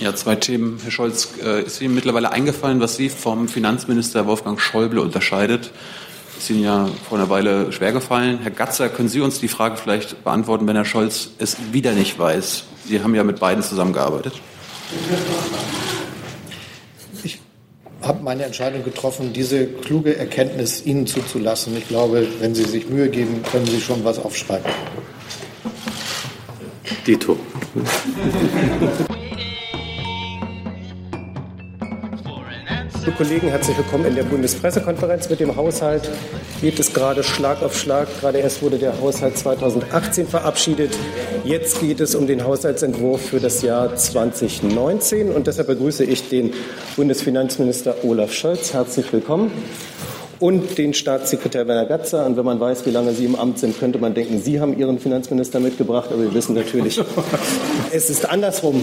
Ja, zwei Themen. Herr Scholz, äh, ist Ihnen mittlerweile eingefallen, was Sie vom Finanzminister Wolfgang Schäuble unterscheidet? Ist Ihnen ja vor einer Weile schwer gefallen. Herr Gatzer, können Sie uns die Frage vielleicht beantworten, wenn Herr Scholz es wieder nicht weiß? Sie haben ja mit beiden zusammengearbeitet. Ich habe meine Entscheidung getroffen, diese kluge Erkenntnis Ihnen zuzulassen. Ich glaube, wenn Sie sich Mühe geben, können Sie schon was aufschreiben. Dito. Liebe Kollegen, herzlich willkommen in der Bundespressekonferenz mit dem Haushalt. Geht es gerade Schlag auf Schlag. Gerade erst wurde der Haushalt 2018 verabschiedet. Jetzt geht es um den Haushaltsentwurf für das Jahr 2019. Und deshalb begrüße ich den Bundesfinanzminister Olaf Scholz. Herzlich willkommen. Und den Staatssekretär Werner Gatzer. Und wenn man weiß, wie lange Sie im Amt sind, könnte man denken, Sie haben Ihren Finanzminister mitgebracht. Aber wir wissen natürlich, es ist andersrum.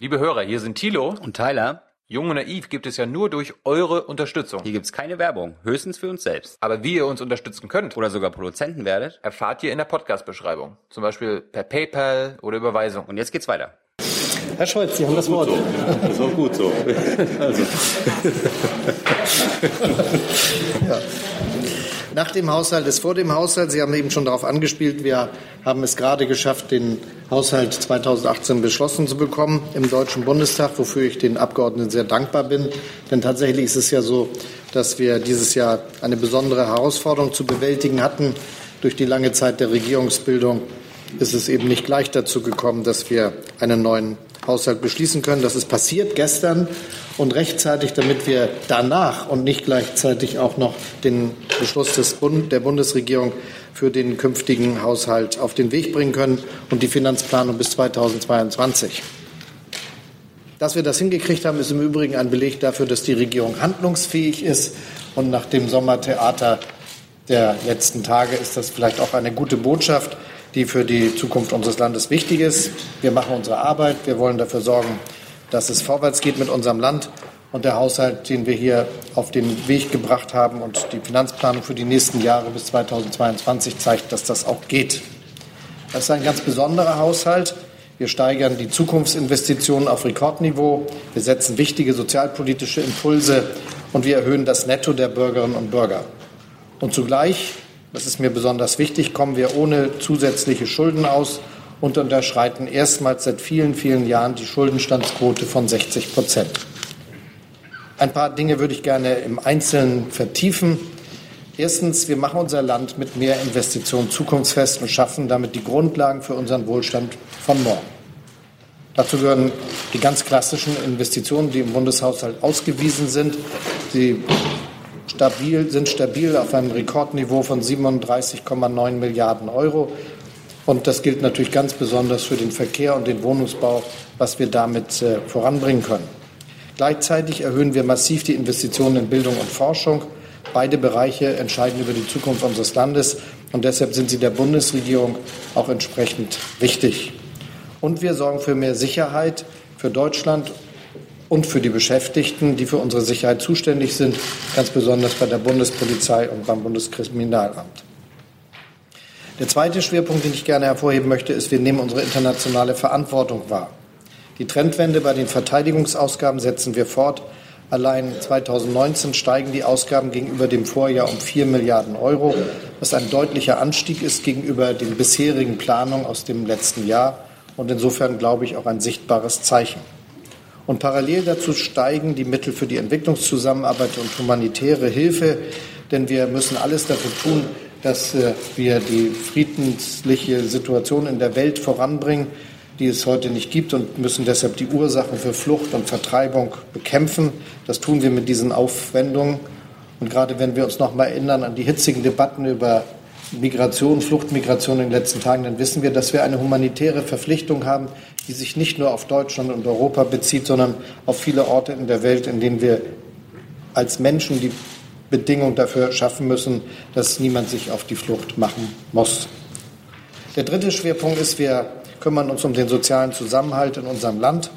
Liebe Hörer, hier sind Thilo und Tyler. Jung und Naiv gibt es ja nur durch eure Unterstützung. Hier gibt es keine Werbung, höchstens für uns selbst. Aber wie ihr uns unterstützen könnt oder sogar Produzenten werdet, erfahrt ihr in der Podcast-Beschreibung. Zum Beispiel per PayPal oder Überweisung. Und jetzt geht's weiter. Herr Scholz, Sie haben das Wort. So. Das ist auch gut so. Also. ja. Nach dem Haushalt ist vor dem Haushalt. Sie haben eben schon darauf angespielt. Wir haben es gerade geschafft, den Haushalt 2018 beschlossen zu bekommen im Deutschen Bundestag, wofür ich den Abgeordneten sehr dankbar bin. Denn tatsächlich ist es ja so, dass wir dieses Jahr eine besondere Herausforderung zu bewältigen hatten. Durch die lange Zeit der Regierungsbildung ist es eben nicht gleich dazu gekommen, dass wir einen neuen Haushalt beschließen können. Das ist passiert gestern und rechtzeitig, damit wir danach und nicht gleichzeitig auch noch den Beschluss des Bund, der Bundesregierung für den künftigen Haushalt auf den Weg bringen können und die Finanzplanung bis 2022. Dass wir das hingekriegt haben, ist im Übrigen ein Beleg dafür, dass die Regierung handlungsfähig ist. Und nach dem Sommertheater der letzten Tage ist das vielleicht auch eine gute Botschaft die für die Zukunft unseres Landes wichtig ist. Wir machen unsere Arbeit. Wir wollen dafür sorgen, dass es vorwärts geht mit unserem Land. Und der Haushalt, den wir hier auf den Weg gebracht haben und die Finanzplanung für die nächsten Jahre bis 2022 zeigt, dass das auch geht. Das ist ein ganz besonderer Haushalt. Wir steigern die Zukunftsinvestitionen auf Rekordniveau. Wir setzen wichtige sozialpolitische Impulse und wir erhöhen das Netto der Bürgerinnen und Bürger. Und zugleich das ist mir besonders wichtig, kommen wir ohne zusätzliche Schulden aus und unterschreiten erstmals seit vielen, vielen Jahren die Schuldenstandsquote von 60 Prozent. Ein paar Dinge würde ich gerne im Einzelnen vertiefen. Erstens, wir machen unser Land mit mehr Investitionen zukunftsfest und schaffen damit die Grundlagen für unseren Wohlstand von morgen. Dazu gehören die ganz klassischen Investitionen, die im Bundeshaushalt ausgewiesen sind. Sie stabil, sind stabil auf einem Rekordniveau von 37,9 Milliarden Euro. Und das gilt natürlich ganz besonders für den Verkehr und den Wohnungsbau, was wir damit äh, voranbringen können. Gleichzeitig erhöhen wir massiv die Investitionen in Bildung und Forschung. Beide Bereiche entscheiden über die Zukunft unseres Landes und deshalb sind sie der Bundesregierung auch entsprechend wichtig. Und wir sorgen für mehr Sicherheit für Deutschland und für die Beschäftigten, die für unsere Sicherheit zuständig sind, ganz besonders bei der Bundespolizei und beim Bundeskriminalamt. Der zweite Schwerpunkt, den ich gerne hervorheben möchte, ist, wir nehmen unsere internationale Verantwortung wahr. Die Trendwende bei den Verteidigungsausgaben setzen wir fort. Allein 2019 steigen die Ausgaben gegenüber dem Vorjahr um 4 Milliarden Euro, was ein deutlicher Anstieg ist gegenüber den bisherigen Planungen aus dem letzten Jahr und insofern, glaube ich, auch ein sichtbares Zeichen. Und parallel dazu steigen die Mittel für die Entwicklungszusammenarbeit und humanitäre Hilfe, denn wir müssen alles dafür tun, dass äh, wir die friedliche Situation in der Welt voranbringen, die es heute nicht gibt und müssen deshalb die Ursachen für Flucht und Vertreibung bekämpfen. Das tun wir mit diesen Aufwendungen. Und gerade wenn wir uns noch mal erinnern an die hitzigen Debatten über Migration, Fluchtmigration in den letzten Tagen, dann wissen wir, dass wir eine humanitäre Verpflichtung haben, die sich nicht nur auf Deutschland und Europa bezieht, sondern auf viele Orte in der Welt, in denen wir als Menschen die Bedingung dafür schaffen müssen, dass niemand sich auf die Flucht machen muss. Der dritte Schwerpunkt ist, wir kümmern uns um den sozialen Zusammenhalt in unserem Land.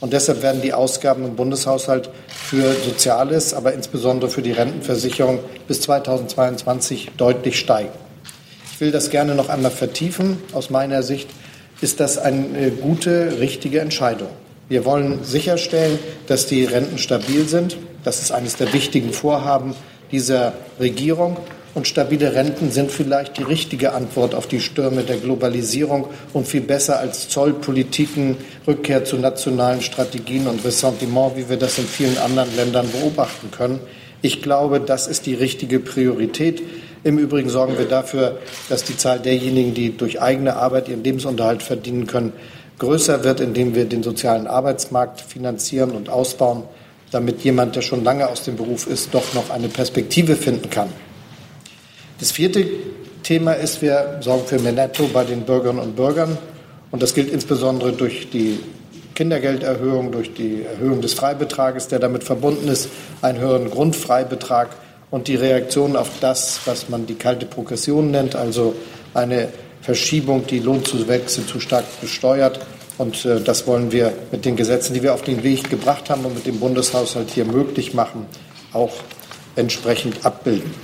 Und deshalb werden die Ausgaben im Bundeshaushalt für Soziales, aber insbesondere für die Rentenversicherung bis 2022 deutlich steigen. Ich will das gerne noch einmal vertiefen. Aus meiner Sicht ist das eine gute, richtige Entscheidung. Wir wollen sicherstellen, dass die Renten stabil sind. Das ist eines der wichtigen Vorhaben dieser Regierung. Und stabile Renten sind vielleicht die richtige Antwort auf die Stürme der Globalisierung und viel besser als Zollpolitiken, Rückkehr zu nationalen Strategien und Ressentiment, wie wir das in vielen anderen Ländern beobachten können. Ich glaube, das ist die richtige Priorität. Im Übrigen sorgen wir dafür, dass die Zahl derjenigen, die durch eigene Arbeit ihren Lebensunterhalt verdienen können, größer wird, indem wir den sozialen Arbeitsmarkt finanzieren und ausbauen, damit jemand, der schon lange aus dem Beruf ist, doch noch eine Perspektive finden kann. Das vierte Thema ist, wir sorgen für mehr Netto bei den Bürgerinnen und Bürgern. Und das gilt insbesondere durch die Kindergelderhöhung, durch die Erhöhung des Freibetrages, der damit verbunden ist, einen höheren Grundfreibetrag und die Reaktion auf das, was man die kalte Progression nennt, also eine Verschiebung, die Lohnzuwächse zu stark besteuert. Und äh, das wollen wir mit den Gesetzen, die wir auf den Weg gebracht haben und mit dem Bundeshaushalt hier möglich machen, auch entsprechend abbilden.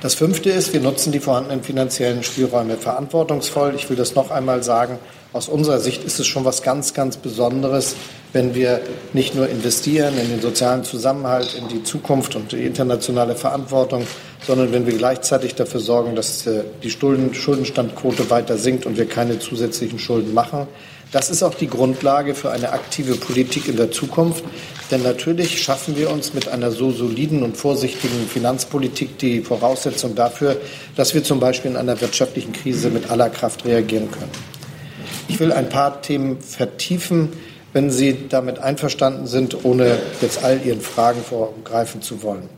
Das fünfte ist, wir nutzen die vorhandenen finanziellen Spielräume verantwortungsvoll. Ich will das noch einmal sagen. Aus unserer Sicht ist es schon was ganz, ganz Besonderes, wenn wir nicht nur investieren in den sozialen Zusammenhalt, in die Zukunft und die internationale Verantwortung, sondern wenn wir gleichzeitig dafür sorgen, dass äh, die Schuldenstandquote weiter sinkt und wir keine zusätzlichen Schulden machen. Das ist auch die Grundlage für eine aktive Politik in der Zukunft. Denn natürlich schaffen wir uns mit einer so soliden und vorsichtigen Finanzpolitik die Voraussetzung dafür, dass wir zum Beispiel in einer wirtschaftlichen Krise mit aller Kraft reagieren können. Ich will ein paar Themen vertiefen, wenn Sie damit einverstanden sind, ohne jetzt all Ihren Fragen vorgreifen zu wollen.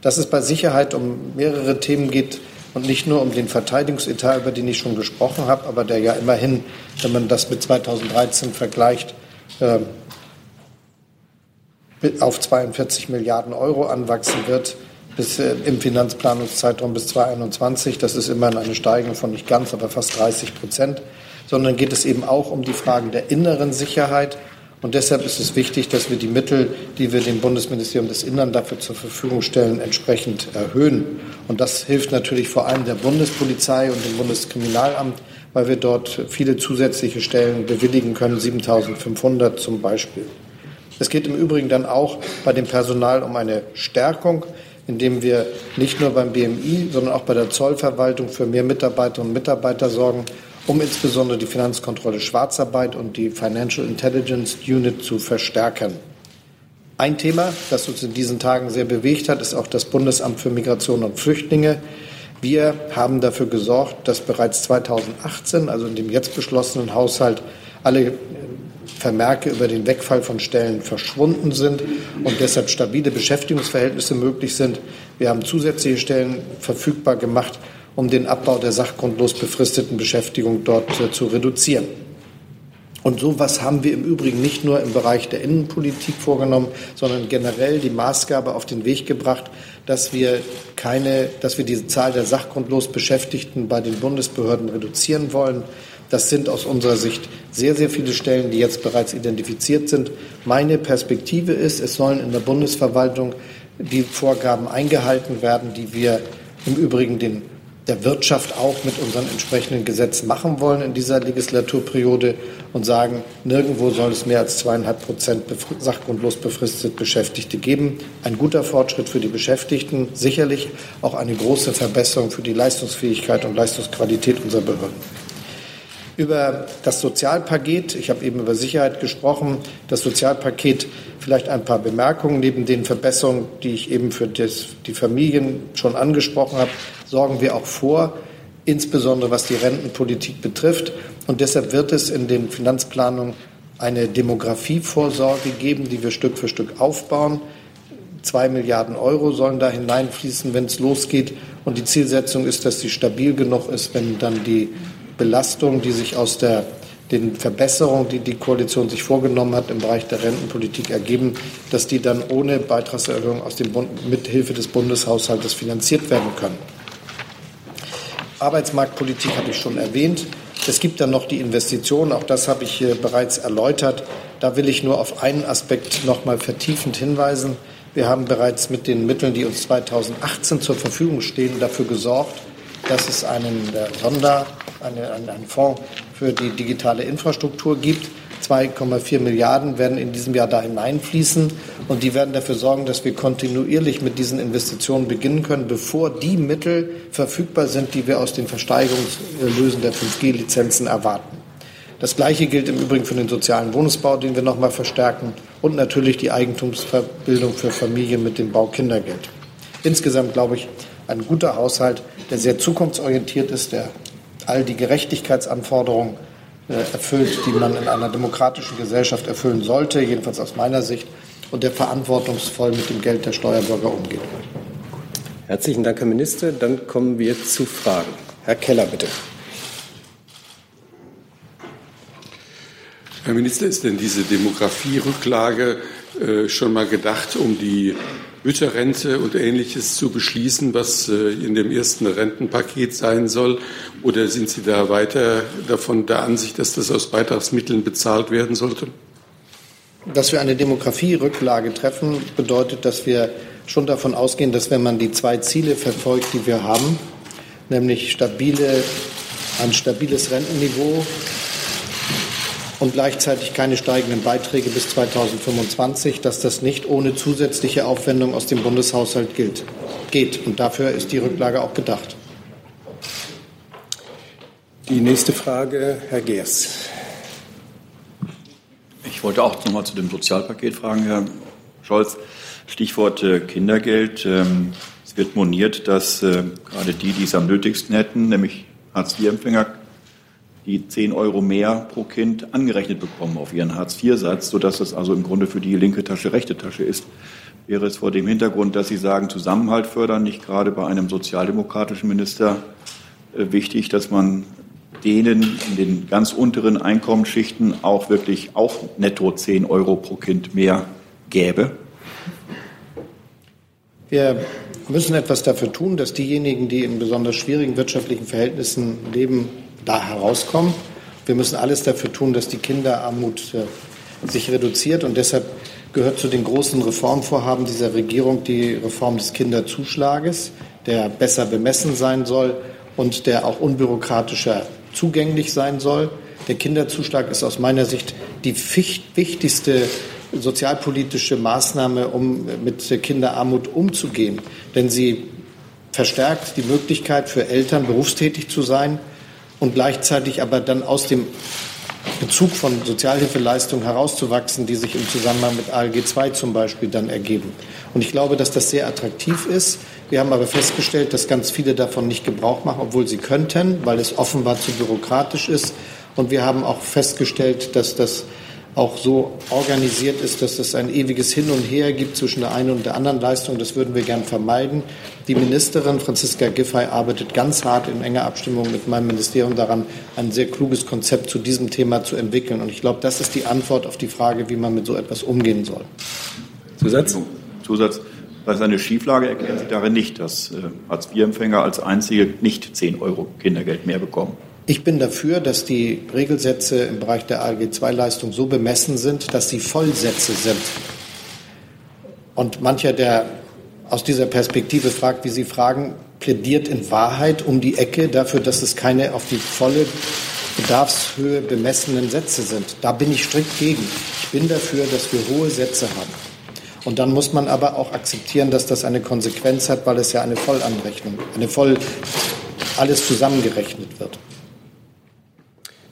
Dass es bei Sicherheit um mehrere Themen geht und nicht nur um den Verteidigungsetat, über den ich schon gesprochen habe, aber der ja immerhin, wenn man das mit 2013 vergleicht, äh, auf 42 Milliarden Euro anwachsen wird bis äh, im Finanzplanungszeitraum bis 2021. Das ist immerhin eine Steigerung von nicht ganz, aber fast 30 Prozent. Sondern geht es eben auch um die Fragen der inneren Sicherheit. Und deshalb ist es wichtig, dass wir die Mittel, die wir dem Bundesministerium des Innern dafür zur Verfügung stellen, entsprechend erhöhen. Und das hilft natürlich vor allem der Bundespolizei und dem Bundeskriminalamt, weil wir dort viele zusätzliche Stellen bewilligen können, 7500 zum Beispiel. Es geht im Übrigen dann auch bei dem Personal um eine Stärkung, indem wir nicht nur beim BMI, sondern auch bei der Zollverwaltung für mehr Mitarbeiterinnen und Mitarbeiter sorgen, um insbesondere die Finanzkontrolle Schwarzarbeit und die Financial Intelligence Unit zu verstärken. Ein Thema, das uns in diesen Tagen sehr bewegt hat, ist auch das Bundesamt für Migration und Flüchtlinge. Wir haben dafür gesorgt, dass bereits 2018, also in dem jetzt beschlossenen Haushalt, alle Vermerke über den Wegfall von Stellen verschwunden sind und deshalb stabile Beschäftigungsverhältnisse möglich sind. Wir haben zusätzliche Stellen verfügbar gemacht, um den Abbau der sachgrundlos befristeten Beschäftigung dort äh, zu reduzieren. Und so etwas haben wir im Übrigen nicht nur im Bereich der Innenpolitik vorgenommen, sondern generell die Maßgabe auf den Weg gebracht, dass wir keine, dass wir diese Zahl der sachgrundlos Beschäftigten bei den Bundesbehörden reduzieren wollen. Das sind aus unserer Sicht sehr, sehr viele Stellen, die jetzt bereits identifiziert sind. Meine Perspektive ist, es sollen in der Bundesverwaltung die Vorgaben eingehalten werden, die wir im Übrigen den, der Wirtschaft auch mit unseren entsprechenden Gesetzen machen wollen in dieser Legislaturperiode und sagen, nirgendwo soll es mehr als zweieinhalb Prozent sachgrundlos befristet Beschäftigte geben. Ein guter Fortschritt für die Beschäftigten, sicherlich auch eine große Verbesserung für die Leistungsfähigkeit und Leistungsqualität unserer Behörden über das Sozialpaket. Ich habe eben über Sicherheit gesprochen. Das Sozialpaket vielleicht ein paar Bemerkungen. Neben den Verbesserungen, die ich eben für das, die Familien schon angesprochen habe, sorgen wir auch vor, insbesondere was die Rentenpolitik betrifft. Und deshalb wird es in den Finanzplanungen eine Demografievorsorge geben, die wir Stück für Stück aufbauen. Zwei Milliarden Euro sollen da hineinfließen, wenn es losgeht. Und die Zielsetzung ist, dass sie stabil genug ist, wenn dann die Belastungen, die sich aus der den Verbesserungen, die die Koalition sich vorgenommen hat im Bereich der Rentenpolitik ergeben, dass die dann ohne Beitragserhöhung aus dem Bund, mit Hilfe des Bundeshaushaltes finanziert werden können. Arbeitsmarktpolitik habe ich schon erwähnt. Es gibt dann noch die Investitionen, auch das habe ich hier bereits erläutert. Da will ich nur auf einen Aspekt noch mal vertiefend hinweisen. Wir haben bereits mit den Mitteln, die uns 2018 zur Verfügung stehen, dafür gesorgt, dass es einen Sonder, eine, einen Fonds für die digitale Infrastruktur gibt. 2,4 Milliarden werden in diesem Jahr da hineinfließen und die werden dafür sorgen, dass wir kontinuierlich mit diesen Investitionen beginnen können, bevor die Mittel verfügbar sind, die wir aus den Versteigerungslösen der 5G-Lizenzen erwarten. Das Gleiche gilt im Übrigen für den sozialen Wohnungsbau, den wir noch mal verstärken, und natürlich die Eigentumsbildung für Familien mit dem Bau Kindergeld. Insgesamt glaube ich, ein guter Haushalt, der sehr zukunftsorientiert ist, der all die Gerechtigkeitsanforderungen erfüllt, die man in einer demokratischen Gesellschaft erfüllen sollte, jedenfalls aus meiner Sicht, und der verantwortungsvoll mit dem Geld der Steuerbürger umgeht. Herzlichen Dank, Herr Minister. Dann kommen wir zu Fragen. Herr Keller, bitte. Herr Minister, ist denn diese Demografierücklage äh, schon mal gedacht, um die Mütterrente und Ähnliches zu beschließen, was äh, in dem ersten Rentenpaket sein soll? Oder sind Sie da weiter davon der Ansicht, dass das aus Beitragsmitteln bezahlt werden sollte? Dass wir eine Demografierücklage treffen, bedeutet, dass wir schon davon ausgehen, dass wenn man die zwei Ziele verfolgt, die wir haben, nämlich stabile, ein stabiles Rentenniveau und gleichzeitig keine steigenden Beiträge bis 2025, dass das nicht ohne zusätzliche Aufwendung aus dem Bundeshaushalt gilt, geht. Und dafür ist die Rücklage auch gedacht. Die nächste Frage, Herr Geers. Ich wollte auch noch mal zu dem Sozialpaket fragen, Herr Scholz. Stichwort äh, Kindergeld. Ähm, es wird moniert, dass äh, gerade die, die es am nötigsten hätten, nämlich Hartz-IV-Empfänger, die 10 Euro mehr pro Kind angerechnet bekommen auf ihren Hartz-IV-Satz, sodass es also im Grunde für die linke Tasche rechte Tasche ist. Wäre es vor dem Hintergrund, dass Sie sagen, Zusammenhalt fördern, nicht gerade bei einem sozialdemokratischen Minister äh, wichtig, dass man denen in den ganz unteren Einkommensschichten auch wirklich auch netto 10 Euro pro Kind mehr gäbe? Wir müssen etwas dafür tun, dass diejenigen, die in besonders schwierigen wirtschaftlichen Verhältnissen leben, da herauskommen. Wir müssen alles dafür tun, dass die Kinderarmut äh, sich reduziert. Und deshalb gehört zu den großen Reformvorhaben dieser Regierung die Reform des Kinderzuschlages, der besser bemessen sein soll und der auch unbürokratischer zugänglich sein soll. Der Kinderzuschlag ist aus meiner Sicht die wichtigste sozialpolitische Maßnahme, um mit Kinderarmut umzugehen. Denn sie verstärkt die Möglichkeit für Eltern, berufstätig zu sein und gleichzeitig aber dann aus dem Bezug von Sozialhilfeleistungen herauszuwachsen, die sich im Zusammenhang mit ALG II zum Beispiel dann ergeben. Und ich glaube, dass das sehr attraktiv ist. Wir haben aber festgestellt, dass ganz viele davon nicht Gebrauch machen, obwohl sie könnten, weil es offenbar zu bürokratisch ist. Und wir haben auch festgestellt, dass das auch so organisiert ist, dass es ein ewiges Hin und Her gibt zwischen der einen und der anderen Leistung. Das würden wir gern vermeiden. Die Ministerin Franziska Giffey arbeitet ganz hart in enger Abstimmung mit meinem Ministerium daran, ein sehr kluges Konzept zu diesem Thema zu entwickeln. Und ich glaube, das ist die Antwort auf die Frage, wie man mit so etwas umgehen soll. Zusatz? Zusatz. Das ist eine Schieflage, erklären Sie darin nicht, dass äh, Hartz-IV-Empfänger als einzige nicht 10 Euro Kindergeld mehr bekommen. Ich bin dafür, dass die Regelsätze im Bereich der ALG-II-Leistung so bemessen sind, dass sie Vollsätze sind. Und mancher, der aus dieser Perspektive fragt, wie Sie fragen, plädiert in Wahrheit um die Ecke dafür, dass es keine auf die volle Bedarfshöhe bemessenen Sätze sind. Da bin ich strikt gegen. Ich bin dafür, dass wir hohe Sätze haben. Und dann muss man aber auch akzeptieren, dass das eine Konsequenz hat, weil es ja eine Vollanrechnung, eine voll alles zusammengerechnet wird.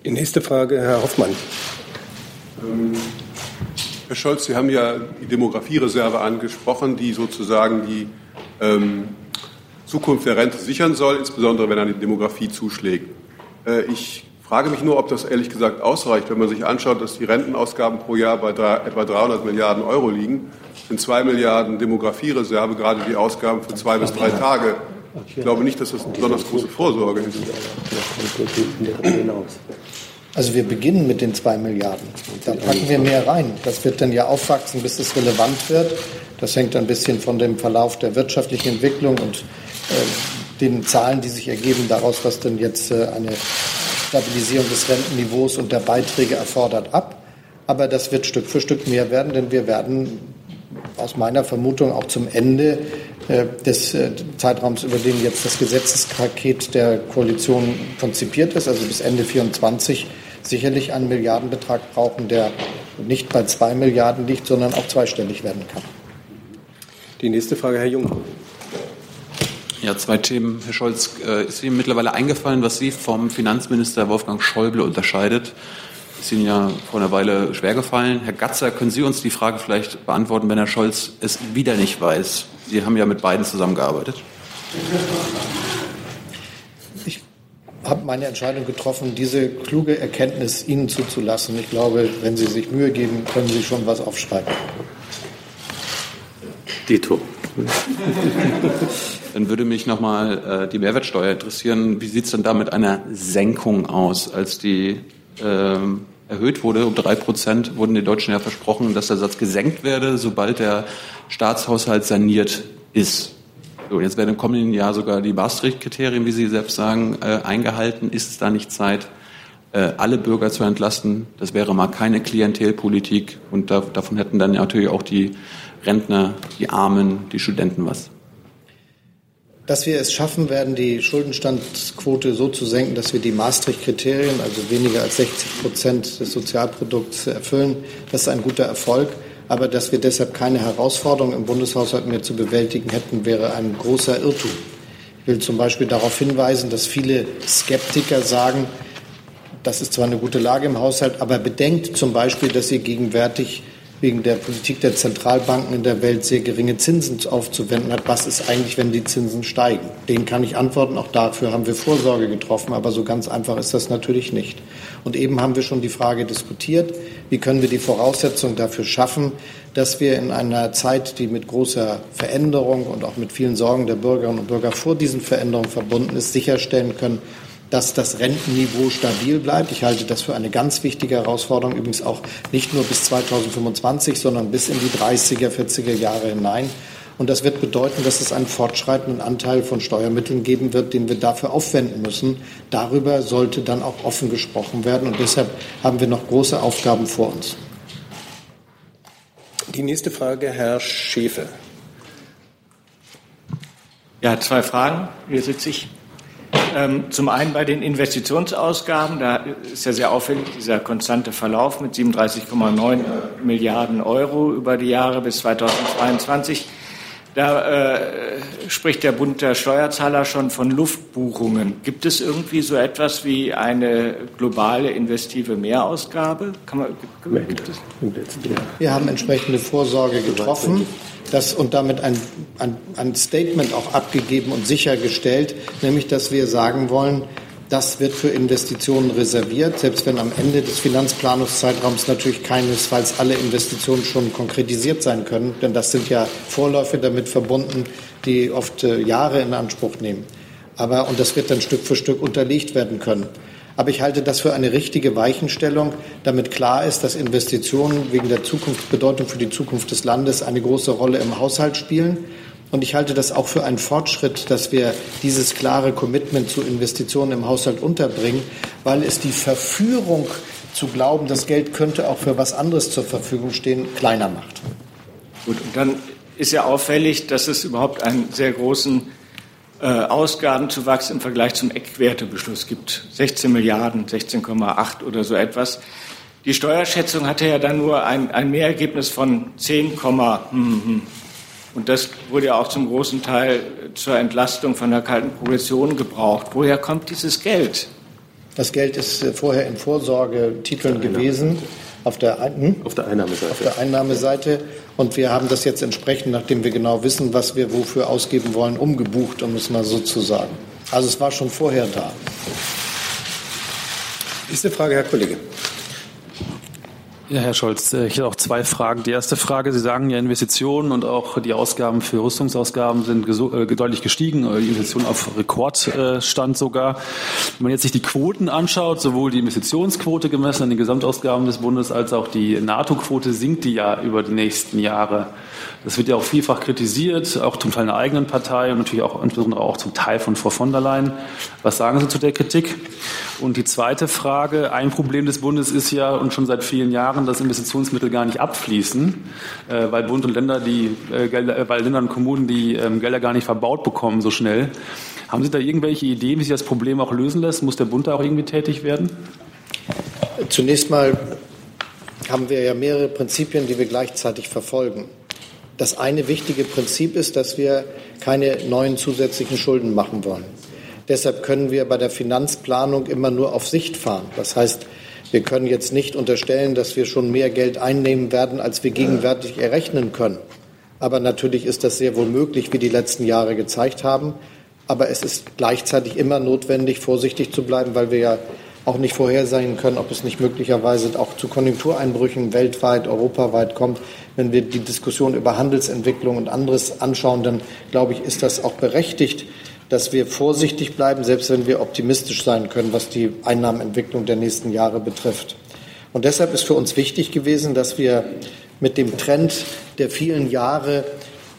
Die nächste Frage, Herr Hoffmann. Ähm, Herr Scholz, Sie haben ja die Demografiereserve angesprochen, die sozusagen die ähm, Zukunft der Rente sichern soll, insbesondere wenn an die Demografie zuschlägt. Äh, ich frage mich nur, ob das ehrlich gesagt ausreicht, wenn man sich anschaut, dass die Rentenausgaben pro Jahr bei drei, etwa 300 Milliarden Euro liegen, sind zwei Milliarden Demografiereserve gerade die Ausgaben für zwei bis drei Tage. Ich glaube nicht, dass das eine besonders große Vorsorge ist. Also wir beginnen mit den zwei Milliarden. Da packen wir mehr rein. Das wird dann ja aufwachsen, bis es relevant wird. Das hängt ein bisschen von dem Verlauf der wirtschaftlichen Entwicklung und äh, den Zahlen, die sich ergeben daraus, was denn jetzt äh, eine Stabilisierung des Rentenniveaus und der Beiträge erfordert, ab. Aber das wird Stück für Stück mehr werden, denn wir werden aus meiner Vermutung auch zum Ende äh, des äh, Zeitraums, über den jetzt das Gesetzespaket der Koalition konzipiert ist, also bis Ende 24, sicherlich einen Milliardenbetrag brauchen, der nicht bei zwei Milliarden liegt, sondern auch zweistellig werden kann. Die nächste Frage, Herr Jung. Ja, zwei Themen. Herr Scholz, äh, ist Ihnen mittlerweile eingefallen, was Sie vom Finanzminister Wolfgang Schäuble unterscheidet? Ist Ihnen ja vor einer Weile schwergefallen. Herr Gatzer, können Sie uns die Frage vielleicht beantworten, wenn Herr Scholz es wieder nicht weiß? Sie haben ja mit beiden zusammengearbeitet. Ich habe meine Entscheidung getroffen, diese kluge Erkenntnis Ihnen zuzulassen. Ich glaube, wenn Sie sich Mühe geben, können Sie schon was aufschreiben. Dito. Dann würde mich nochmal äh, die Mehrwertsteuer interessieren. Wie sieht es denn da mit einer Senkung aus? Als die ähm, erhöht wurde um drei Prozent, wurden den Deutschen ja versprochen, dass der Satz gesenkt werde, sobald der Staatshaushalt saniert ist. So, jetzt werden im kommenden Jahr sogar die Maastricht-Kriterien, wie Sie selbst sagen, äh, eingehalten. Ist es da nicht Zeit, äh, alle Bürger zu entlasten? Das wäre mal keine Klientelpolitik und da, davon hätten dann natürlich auch die Rentner, die Armen, die Studenten was. Dass wir es schaffen werden, die Schuldenstandsquote so zu senken, dass wir die Maastricht-Kriterien, also weniger als 60 Prozent des Sozialprodukts erfüllen, das ist ein guter Erfolg. Aber dass wir deshalb keine Herausforderungen im Bundeshaushalt mehr zu bewältigen hätten, wäre ein großer Irrtum. Ich will zum Beispiel darauf hinweisen, dass viele Skeptiker sagen, das ist zwar eine gute Lage im Haushalt, aber bedenkt zum Beispiel, dass sie gegenwärtig wegen der Politik der Zentralbanken in der Welt sehr geringe Zinsen aufzuwenden hat. Was ist eigentlich, wenn die Zinsen steigen? Den kann ich antworten. Auch dafür haben wir Vorsorge getroffen. Aber so ganz einfach ist das natürlich nicht. Und eben haben wir schon die Frage diskutiert, wie können wir die Voraussetzungen dafür schaffen, dass wir in einer Zeit, die mit großer Veränderung und auch mit vielen Sorgen der Bürgerinnen und Bürger vor diesen Veränderungen verbunden ist, sicherstellen können, dass das Rentenniveau stabil bleibt. Ich halte das für eine ganz wichtige Herausforderung, übrigens auch nicht nur bis 2025, sondern bis in die 30er, 40er Jahre hinein. Und das wird bedeuten, dass es einen fortschreitenden Anteil von Steuermitteln geben wird, den wir dafür aufwenden müssen. Darüber sollte dann auch offen gesprochen werden. Und deshalb haben wir noch große Aufgaben vor uns. Die nächste Frage, Herr Schäfe. Ja, zwei Fragen. Hier sitze ich. Ähm, zum einen bei den Investitionsausgaben, da ist ja sehr auffällig dieser konstante Verlauf mit 37,9 Milliarden Euro über die Jahre bis 2022. Da äh, spricht der Bund der Steuerzahler schon von Luftbuchungen. Gibt es irgendwie so etwas wie eine globale investive Mehrausgabe? Kann man, gibt es? Wir haben entsprechende Vorsorge getroffen das, und damit ein, ein, ein Statement auch abgegeben und sichergestellt, nämlich dass wir sagen wollen, das wird für Investitionen reserviert, selbst wenn am Ende des Finanzplanungszeitraums natürlich keinesfalls alle Investitionen schon konkretisiert sein können, denn das sind ja Vorläufe damit verbunden, die oft äh, Jahre in Anspruch nehmen. Aber, und das wird dann Stück für Stück unterlegt werden können. Aber ich halte das für eine richtige Weichenstellung, damit klar ist, dass Investitionen wegen der Zukunftsbedeutung für die Zukunft des Landes eine große Rolle im Haushalt spielen und ich halte das auch für einen Fortschritt, dass wir dieses klare Commitment zu Investitionen im Haushalt unterbringen, weil es die Verführung zu glauben, das Geld könnte auch für was anderes zur Verfügung stehen, kleiner macht. Gut, und dann ist ja auffällig, dass es überhaupt einen sehr großen äh, Ausgabenzuwachs im Vergleich zum Eckwertebeschluss gibt. 16 Milliarden, 16,8 oder so etwas. Die Steuerschätzung hatte ja dann nur ein, ein Mehrergebnis von 10, hm, hm. Und das wurde ja auch zum großen Teil zur Entlastung von der kalten Progression gebraucht. Woher kommt dieses Geld? Das Geld ist äh, vorher in Vorsorgetiteln gewesen. Auf der, hm? auf der Einnahmeseite. Auf der Einnahmeseite. Und wir haben das jetzt entsprechend, nachdem wir genau wissen, was wir wofür ausgeben wollen, umgebucht, um es mal so zu sagen. Also es war schon vorher da. Nächste Frage, Herr Kollege. Ja, Herr Scholz, äh, ich hätte auch zwei Fragen. Die erste Frage, Sie sagen ja, Investitionen und auch die Ausgaben für Rüstungsausgaben sind äh, deutlich gestiegen, äh, die Investitionen auf Rekordstand sogar. Wenn man jetzt sich die Quoten anschaut, sowohl die Investitionsquote gemessen an den Gesamtausgaben des Bundes als auch die NATO-Quote, sinkt die ja über die nächsten Jahre. Das wird ja auch vielfach kritisiert, auch zum Teil in der eigenen Partei und natürlich auch insbesondere auch zum Teil von Frau von der Leyen. Was sagen Sie zu der Kritik? Und die zweite Frage, ein Problem des Bundes ist ja und schon seit vielen Jahren, dass Investitionsmittel gar nicht abfließen, äh, weil Bund und Länder die äh, äh, weil Länder und Kommunen die ähm, Gelder gar nicht verbaut bekommen so schnell. Haben Sie da irgendwelche Ideen, wie sich das Problem auch lösen lässt? Muss der Bund da auch irgendwie tätig werden? Zunächst mal haben wir ja mehrere Prinzipien, die wir gleichzeitig verfolgen. Das eine wichtige Prinzip ist, dass wir keine neuen zusätzlichen Schulden machen wollen. Deshalb können wir bei der Finanzplanung immer nur auf Sicht fahren. Das heißt, wir können jetzt nicht unterstellen, dass wir schon mehr Geld einnehmen werden, als wir gegenwärtig errechnen können. Aber natürlich ist das sehr wohl möglich, wie die letzten Jahre gezeigt haben. Aber es ist gleichzeitig immer notwendig, vorsichtig zu bleiben, weil wir ja auch nicht vorhersehen können, ob es nicht möglicherweise auch zu Konjunktureinbrüchen weltweit, europaweit kommt. Wenn wir die Diskussion über Handelsentwicklung und anderes anschauen, dann glaube ich, ist das auch berechtigt, dass wir vorsichtig bleiben, selbst wenn wir optimistisch sein können, was die Einnahmenentwicklung der nächsten Jahre betrifft. Und deshalb ist für uns wichtig gewesen, dass wir mit dem Trend der vielen Jahre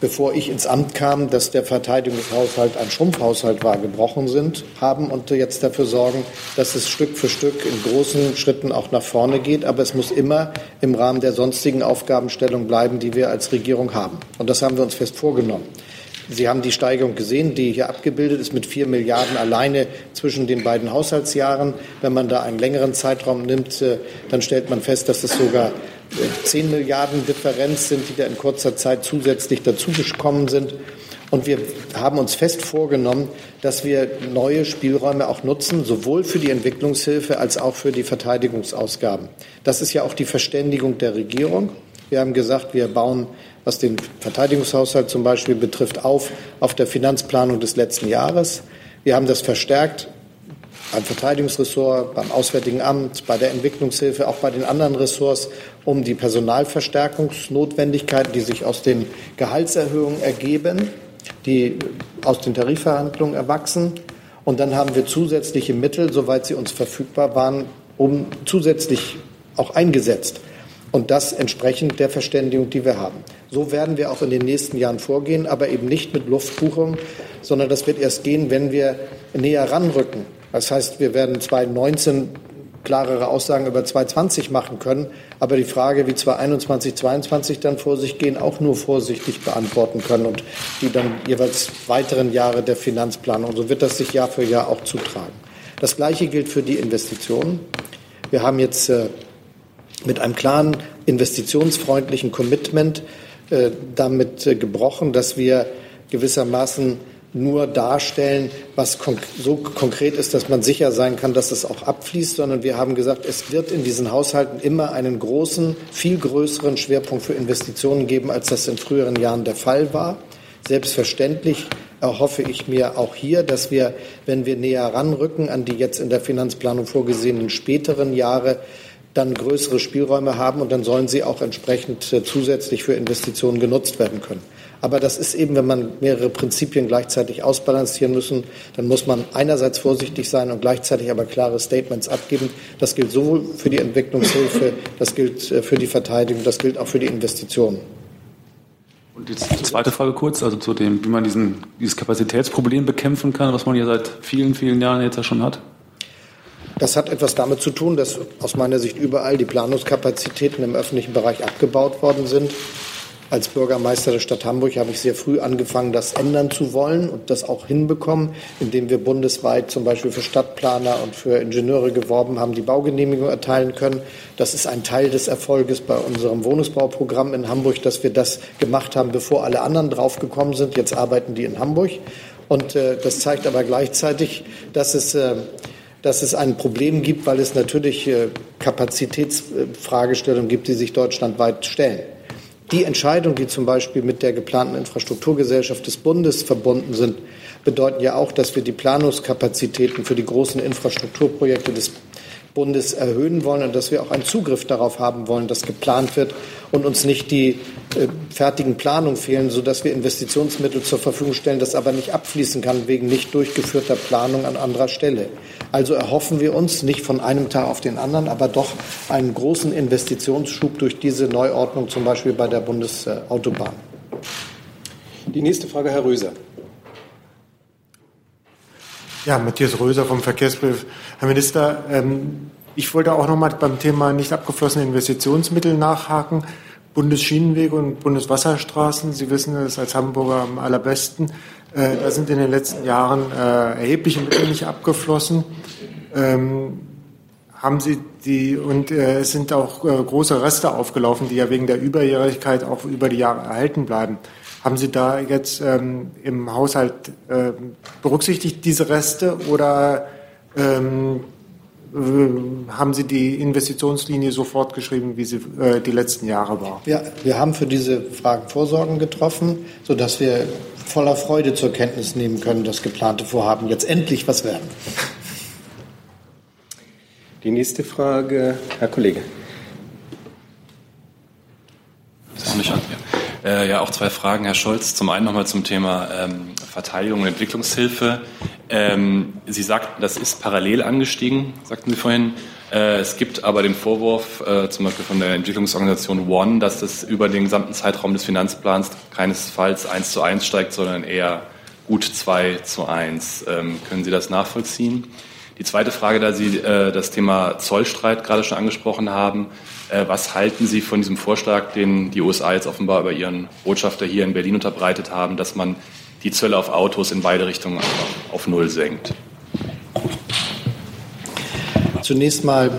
bevor ich ins Amt kam, dass der Verteidigungshaushalt ein Schrumpfhaushalt war, gebrochen sind, haben und jetzt dafür sorgen, dass es Stück für Stück in großen Schritten auch nach vorne geht. Aber es muss immer im Rahmen der sonstigen Aufgabenstellung bleiben, die wir als Regierung haben. Und das haben wir uns fest vorgenommen. Sie haben die Steigerung gesehen, die hier abgebildet ist mit vier Milliarden alleine zwischen den beiden Haushaltsjahren. Wenn man da einen längeren Zeitraum nimmt, äh, dann stellt man fest, dass es sogar 10 Milliarden Differenz sind, die da in kurzer Zeit zusätzlich dazugekommen sind. Und wir haben uns fest vorgenommen, dass wir neue Spielräume auch nutzen, sowohl für die Entwicklungshilfe als auch für die Verteidigungsausgaben. Das ist ja auch die Verständigung der Regierung. Wir haben gesagt, wir bauen, was den Verteidigungshaushalt zum Beispiel betrifft, auf auf der Finanzplanung des letzten Jahres. Wir haben das verstärkt beim Verteidigungsressort, beim Auswärtigen Amt, bei der Entwicklungshilfe, auch bei den anderen Ressorts, um die Personalverstärkungsnotwendigkeiten, die sich aus den Gehaltserhöhungen ergeben, die aus den Tarifverhandlungen erwachsen. Und dann haben wir zusätzliche Mittel, soweit sie uns verfügbar waren, um zusätzlich auch eingesetzt. Und das entsprechend der Verständigung, die wir haben. So werden wir auch in den nächsten Jahren vorgehen, aber eben nicht mit Luftbuchung, sondern das wird erst gehen, wenn wir näher ranrücken das heißt, wir werden 2019 klarere Aussagen über 2020 machen können, aber die Frage, wie 2021, 2022 dann vor sich gehen, auch nur vorsichtig beantworten können und die dann jeweils weiteren Jahre der Finanzplanung. So wird das sich Jahr für Jahr auch zutragen. Das Gleiche gilt für die Investitionen. Wir haben jetzt äh, mit einem klaren investitionsfreundlichen Commitment äh, damit äh, gebrochen, dass wir gewissermaßen nur darstellen, was konk so konkret ist, dass man sicher sein kann, dass es auch abfließt, sondern wir haben gesagt, es wird in diesen Haushalten immer einen großen, viel größeren Schwerpunkt für Investitionen geben, als das in früheren Jahren der Fall war. Selbstverständlich erhoffe ich mir auch hier, dass wir, wenn wir näher ranrücken an die jetzt in der Finanzplanung vorgesehenen späteren Jahre, dann größere Spielräume haben und dann sollen sie auch entsprechend äh, zusätzlich für Investitionen genutzt werden können. Aber das ist eben, wenn man mehrere Prinzipien gleichzeitig ausbalancieren müssen, dann muss man einerseits vorsichtig sein und gleichzeitig aber klare Statements abgeben. Das gilt sowohl für die Entwicklungshilfe, das gilt äh, für die Verteidigung, das gilt auch für die Investitionen. Und jetzt die zweite Frage kurz, also zu dem, wie man diesen, dieses Kapazitätsproblem bekämpfen kann, was man ja seit vielen, vielen Jahren jetzt ja schon hat. Das hat etwas damit zu tun, dass aus meiner Sicht überall die Planungskapazitäten im öffentlichen Bereich abgebaut worden sind. Als Bürgermeister der Stadt Hamburg habe ich sehr früh angefangen, das ändern zu wollen und das auch hinbekommen, indem wir bundesweit zum Beispiel für Stadtplaner und für Ingenieure geworben haben, die Baugenehmigung erteilen können. Das ist ein Teil des Erfolges bei unserem Wohnungsbauprogramm in Hamburg, dass wir das gemacht haben, bevor alle anderen draufgekommen sind. Jetzt arbeiten die in Hamburg. Und äh, das zeigt aber gleichzeitig, dass es äh, dass es ein Problem gibt, weil es natürlich äh, Kapazitätsfragestellungen gibt, die sich deutschlandweit stellen. Die Entscheidungen, die zum Beispiel mit der geplanten Infrastrukturgesellschaft des Bundes verbunden sind, bedeuten ja auch, dass wir die Planungskapazitäten für die großen Infrastrukturprojekte des Bundes erhöhen wollen und dass wir auch einen Zugriff darauf haben wollen, dass geplant wird und uns nicht die äh, fertigen Planungen fehlen, sodass wir Investitionsmittel zur Verfügung stellen, das aber nicht abfließen kann wegen nicht durchgeführter Planung an anderer Stelle. Also erhoffen wir uns nicht von einem Tag auf den anderen, aber doch einen großen Investitionsschub durch diese Neuordnung, zum Beispiel bei der Bundesautobahn. Die nächste Frage, Herr Röser. Ja, Matthias Röser vom Verkehrsbrief. Herr Minister, ähm, ich wollte auch noch mal beim Thema nicht abgeflossene Investitionsmittel nachhaken. Bundesschienenwege und Bundeswasserstraßen, Sie wissen es als Hamburger am allerbesten, äh, da sind in den letzten Jahren äh, erhebliche Mittel nicht abgeflossen. Ähm, haben Sie die, und äh, es sind auch große Reste aufgelaufen, die ja wegen der Überjährigkeit auch über die Jahre erhalten bleiben. Haben Sie da jetzt ähm, im Haushalt äh, berücksichtigt diese Reste oder ähm, äh, haben Sie die Investitionslinie so fortgeschrieben, wie sie äh, die letzten Jahre war? Ja, wir haben für diese Fragen Vorsorgen getroffen, sodass wir voller Freude zur Kenntnis nehmen können, dass geplante Vorhaben jetzt endlich was werden. Die nächste Frage, Herr Kollege. Ist auch nicht an. Ja. Äh, ja, auch zwei Fragen, Herr Scholz. Zum einen nochmal zum Thema ähm, Verteidigung und Entwicklungshilfe. Ähm, Sie sagten, das ist parallel angestiegen, sagten Sie vorhin. Äh, es gibt aber den Vorwurf, äh, zum Beispiel von der Entwicklungsorganisation One, dass das über den gesamten Zeitraum des Finanzplans keinesfalls eins zu eins steigt, sondern eher gut zwei zu eins. Ähm, können Sie das nachvollziehen? Die zweite Frage, da Sie äh, das Thema Zollstreit gerade schon angesprochen haben, äh, was halten Sie von diesem Vorschlag, den die USA jetzt offenbar über ihren Botschafter hier in Berlin unterbreitet haben, dass man die Zölle auf Autos in beide Richtungen auf Null senkt? Zunächst mal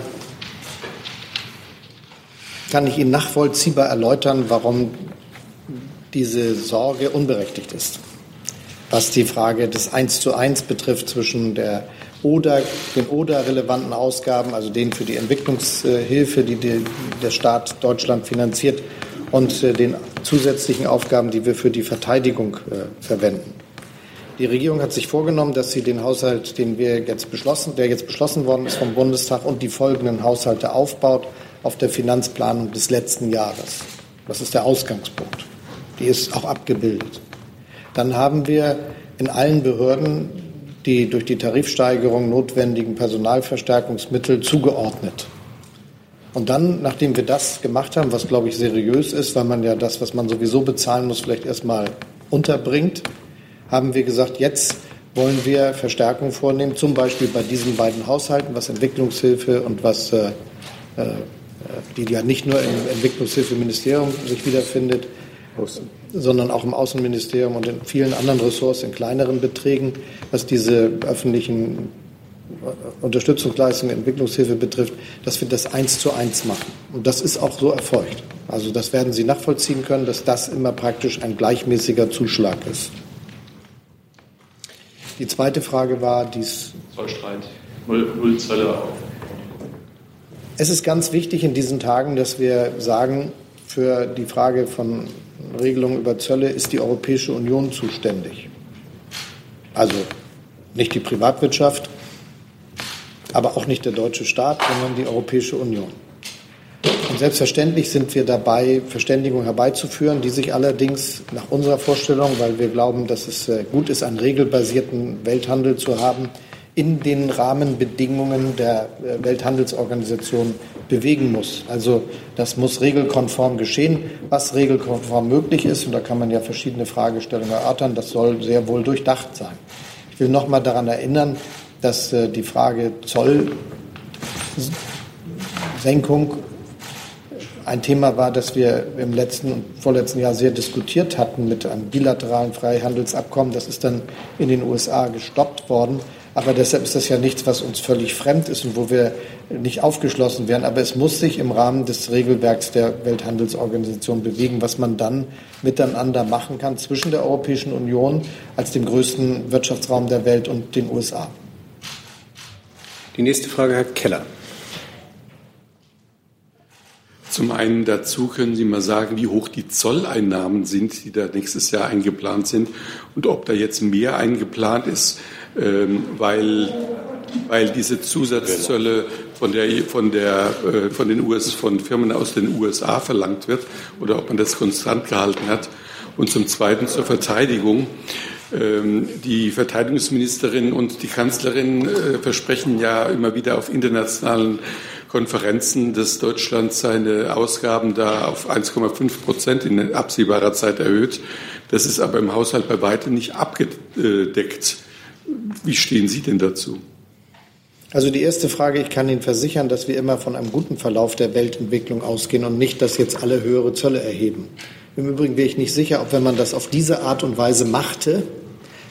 kann ich Ihnen nachvollziehbar erläutern, warum diese Sorge unberechtigt ist. Was die Frage des Eins zu eins betrifft zwischen der oder den ODA-relevanten Ausgaben, also denen für die Entwicklungshilfe, die der Staat Deutschland finanziert, und äh, den zusätzlichen Aufgaben, die wir für die Verteidigung äh, verwenden. Die Regierung hat sich vorgenommen, dass sie den Haushalt, den wir jetzt beschlossen, der jetzt beschlossen worden ist vom Bundestag und die folgenden Haushalte aufbaut auf der Finanzplanung des letzten Jahres. Das ist der Ausgangspunkt. Die ist auch abgebildet. Dann haben wir in allen Behörden die durch die Tarifsteigerung notwendigen Personalverstärkungsmittel zugeordnet. Und dann, nachdem wir das gemacht haben, was glaube ich seriös ist, weil man ja das, was man sowieso bezahlen muss, vielleicht erstmal unterbringt, haben wir gesagt, jetzt wollen wir Verstärkungen vornehmen, zum Beispiel bei diesen beiden Haushalten, was Entwicklungshilfe und was, äh, äh, die ja nicht nur im Entwicklungshilfeministerium sich wiederfindet, sondern auch im Außenministerium und in vielen anderen Ressorts in kleineren Beträgen, was diese öffentlichen äh, Unterstützungsleistungen, Entwicklungshilfe betrifft, dass wir das eins zu eins machen. Und das ist auch so erfolgt. Also das werden Sie nachvollziehen können, dass das immer praktisch ein gleichmäßiger Zuschlag ist. Die zweite Frage war dies. Zollstreit, Null, Zölle auf. Es ist ganz wichtig in diesen Tagen, dass wir sagen, für die Frage von Regelungen über Zölle ist die Europäische Union zuständig. Also nicht die Privatwirtschaft, aber auch nicht der deutsche Staat, sondern die Europäische Union. Und selbstverständlich sind wir dabei, Verständigung herbeizuführen, die sich allerdings nach unserer Vorstellung, weil wir glauben, dass es äh, gut ist, einen regelbasierten Welthandel zu haben, in den Rahmenbedingungen der äh, Welthandelsorganisation bewegen muss. Also das muss regelkonform geschehen. Was regelkonform möglich ist, und da kann man ja verschiedene Fragestellungen erörtern, das soll sehr wohl durchdacht sein. Ich will noch mal daran erinnern, dass äh, die Frage Zollsenkung ein Thema war, das wir im letzten und vorletzten Jahr sehr diskutiert hatten mit einem bilateralen Freihandelsabkommen. Das ist dann in den USA gestoppt worden. Aber deshalb ist das ja nichts, was uns völlig fremd ist und wo wir nicht aufgeschlossen werden. Aber es muss sich im Rahmen des Regelwerks der Welthandelsorganisation bewegen, was man dann miteinander machen kann zwischen der Europäischen Union als dem größten Wirtschaftsraum der Welt und den USA. Die nächste Frage, Herr Keller. Zum einen dazu können Sie mal sagen, wie hoch die Zolleinnahmen sind, die da nächstes Jahr eingeplant sind und ob da jetzt mehr eingeplant ist, weil, weil diese Zusatzzölle von, der, von, der, äh, von, den US, von Firmen aus den USA verlangt wird oder ob man das konstant gehalten hat. Und zum Zweiten zur Verteidigung. Ähm, die Verteidigungsministerin und die Kanzlerin äh, versprechen ja immer wieder auf internationalen Konferenzen, dass Deutschland seine Ausgaben da auf 1,5 Prozent in absehbarer Zeit erhöht. Das ist aber im Haushalt bei weitem nicht abgedeckt. Wie stehen Sie denn dazu? Also die erste Frage, ich kann Ihnen versichern, dass wir immer von einem guten Verlauf der Weltentwicklung ausgehen und nicht, dass jetzt alle höhere Zölle erheben. Im Übrigen wäre ich nicht sicher, ob wenn man das auf diese Art und Weise machte,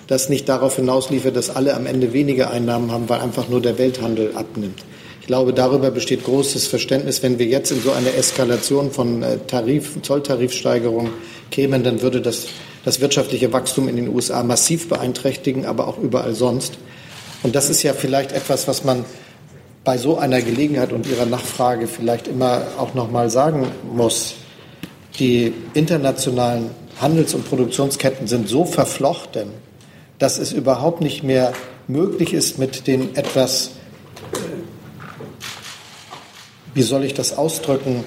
das nicht darauf hinausliefe, dass alle am Ende weniger Einnahmen haben, weil einfach nur der Welthandel abnimmt. Ich glaube, darüber besteht großes Verständnis. Wenn wir jetzt in so eine Eskalation von äh, Tarif, Zolltarifsteigerungen kämen, dann würde das das wirtschaftliche Wachstum in den USA massiv beeinträchtigen, aber auch überall sonst. Und das ist ja vielleicht etwas, was man bei so einer Gelegenheit und Ihrer Nachfrage vielleicht immer auch noch mal sagen muss. Die internationalen Handels- und Produktionsketten sind so verflochten, dass es überhaupt nicht mehr möglich ist, mit den etwas, äh, wie soll ich das ausdrücken,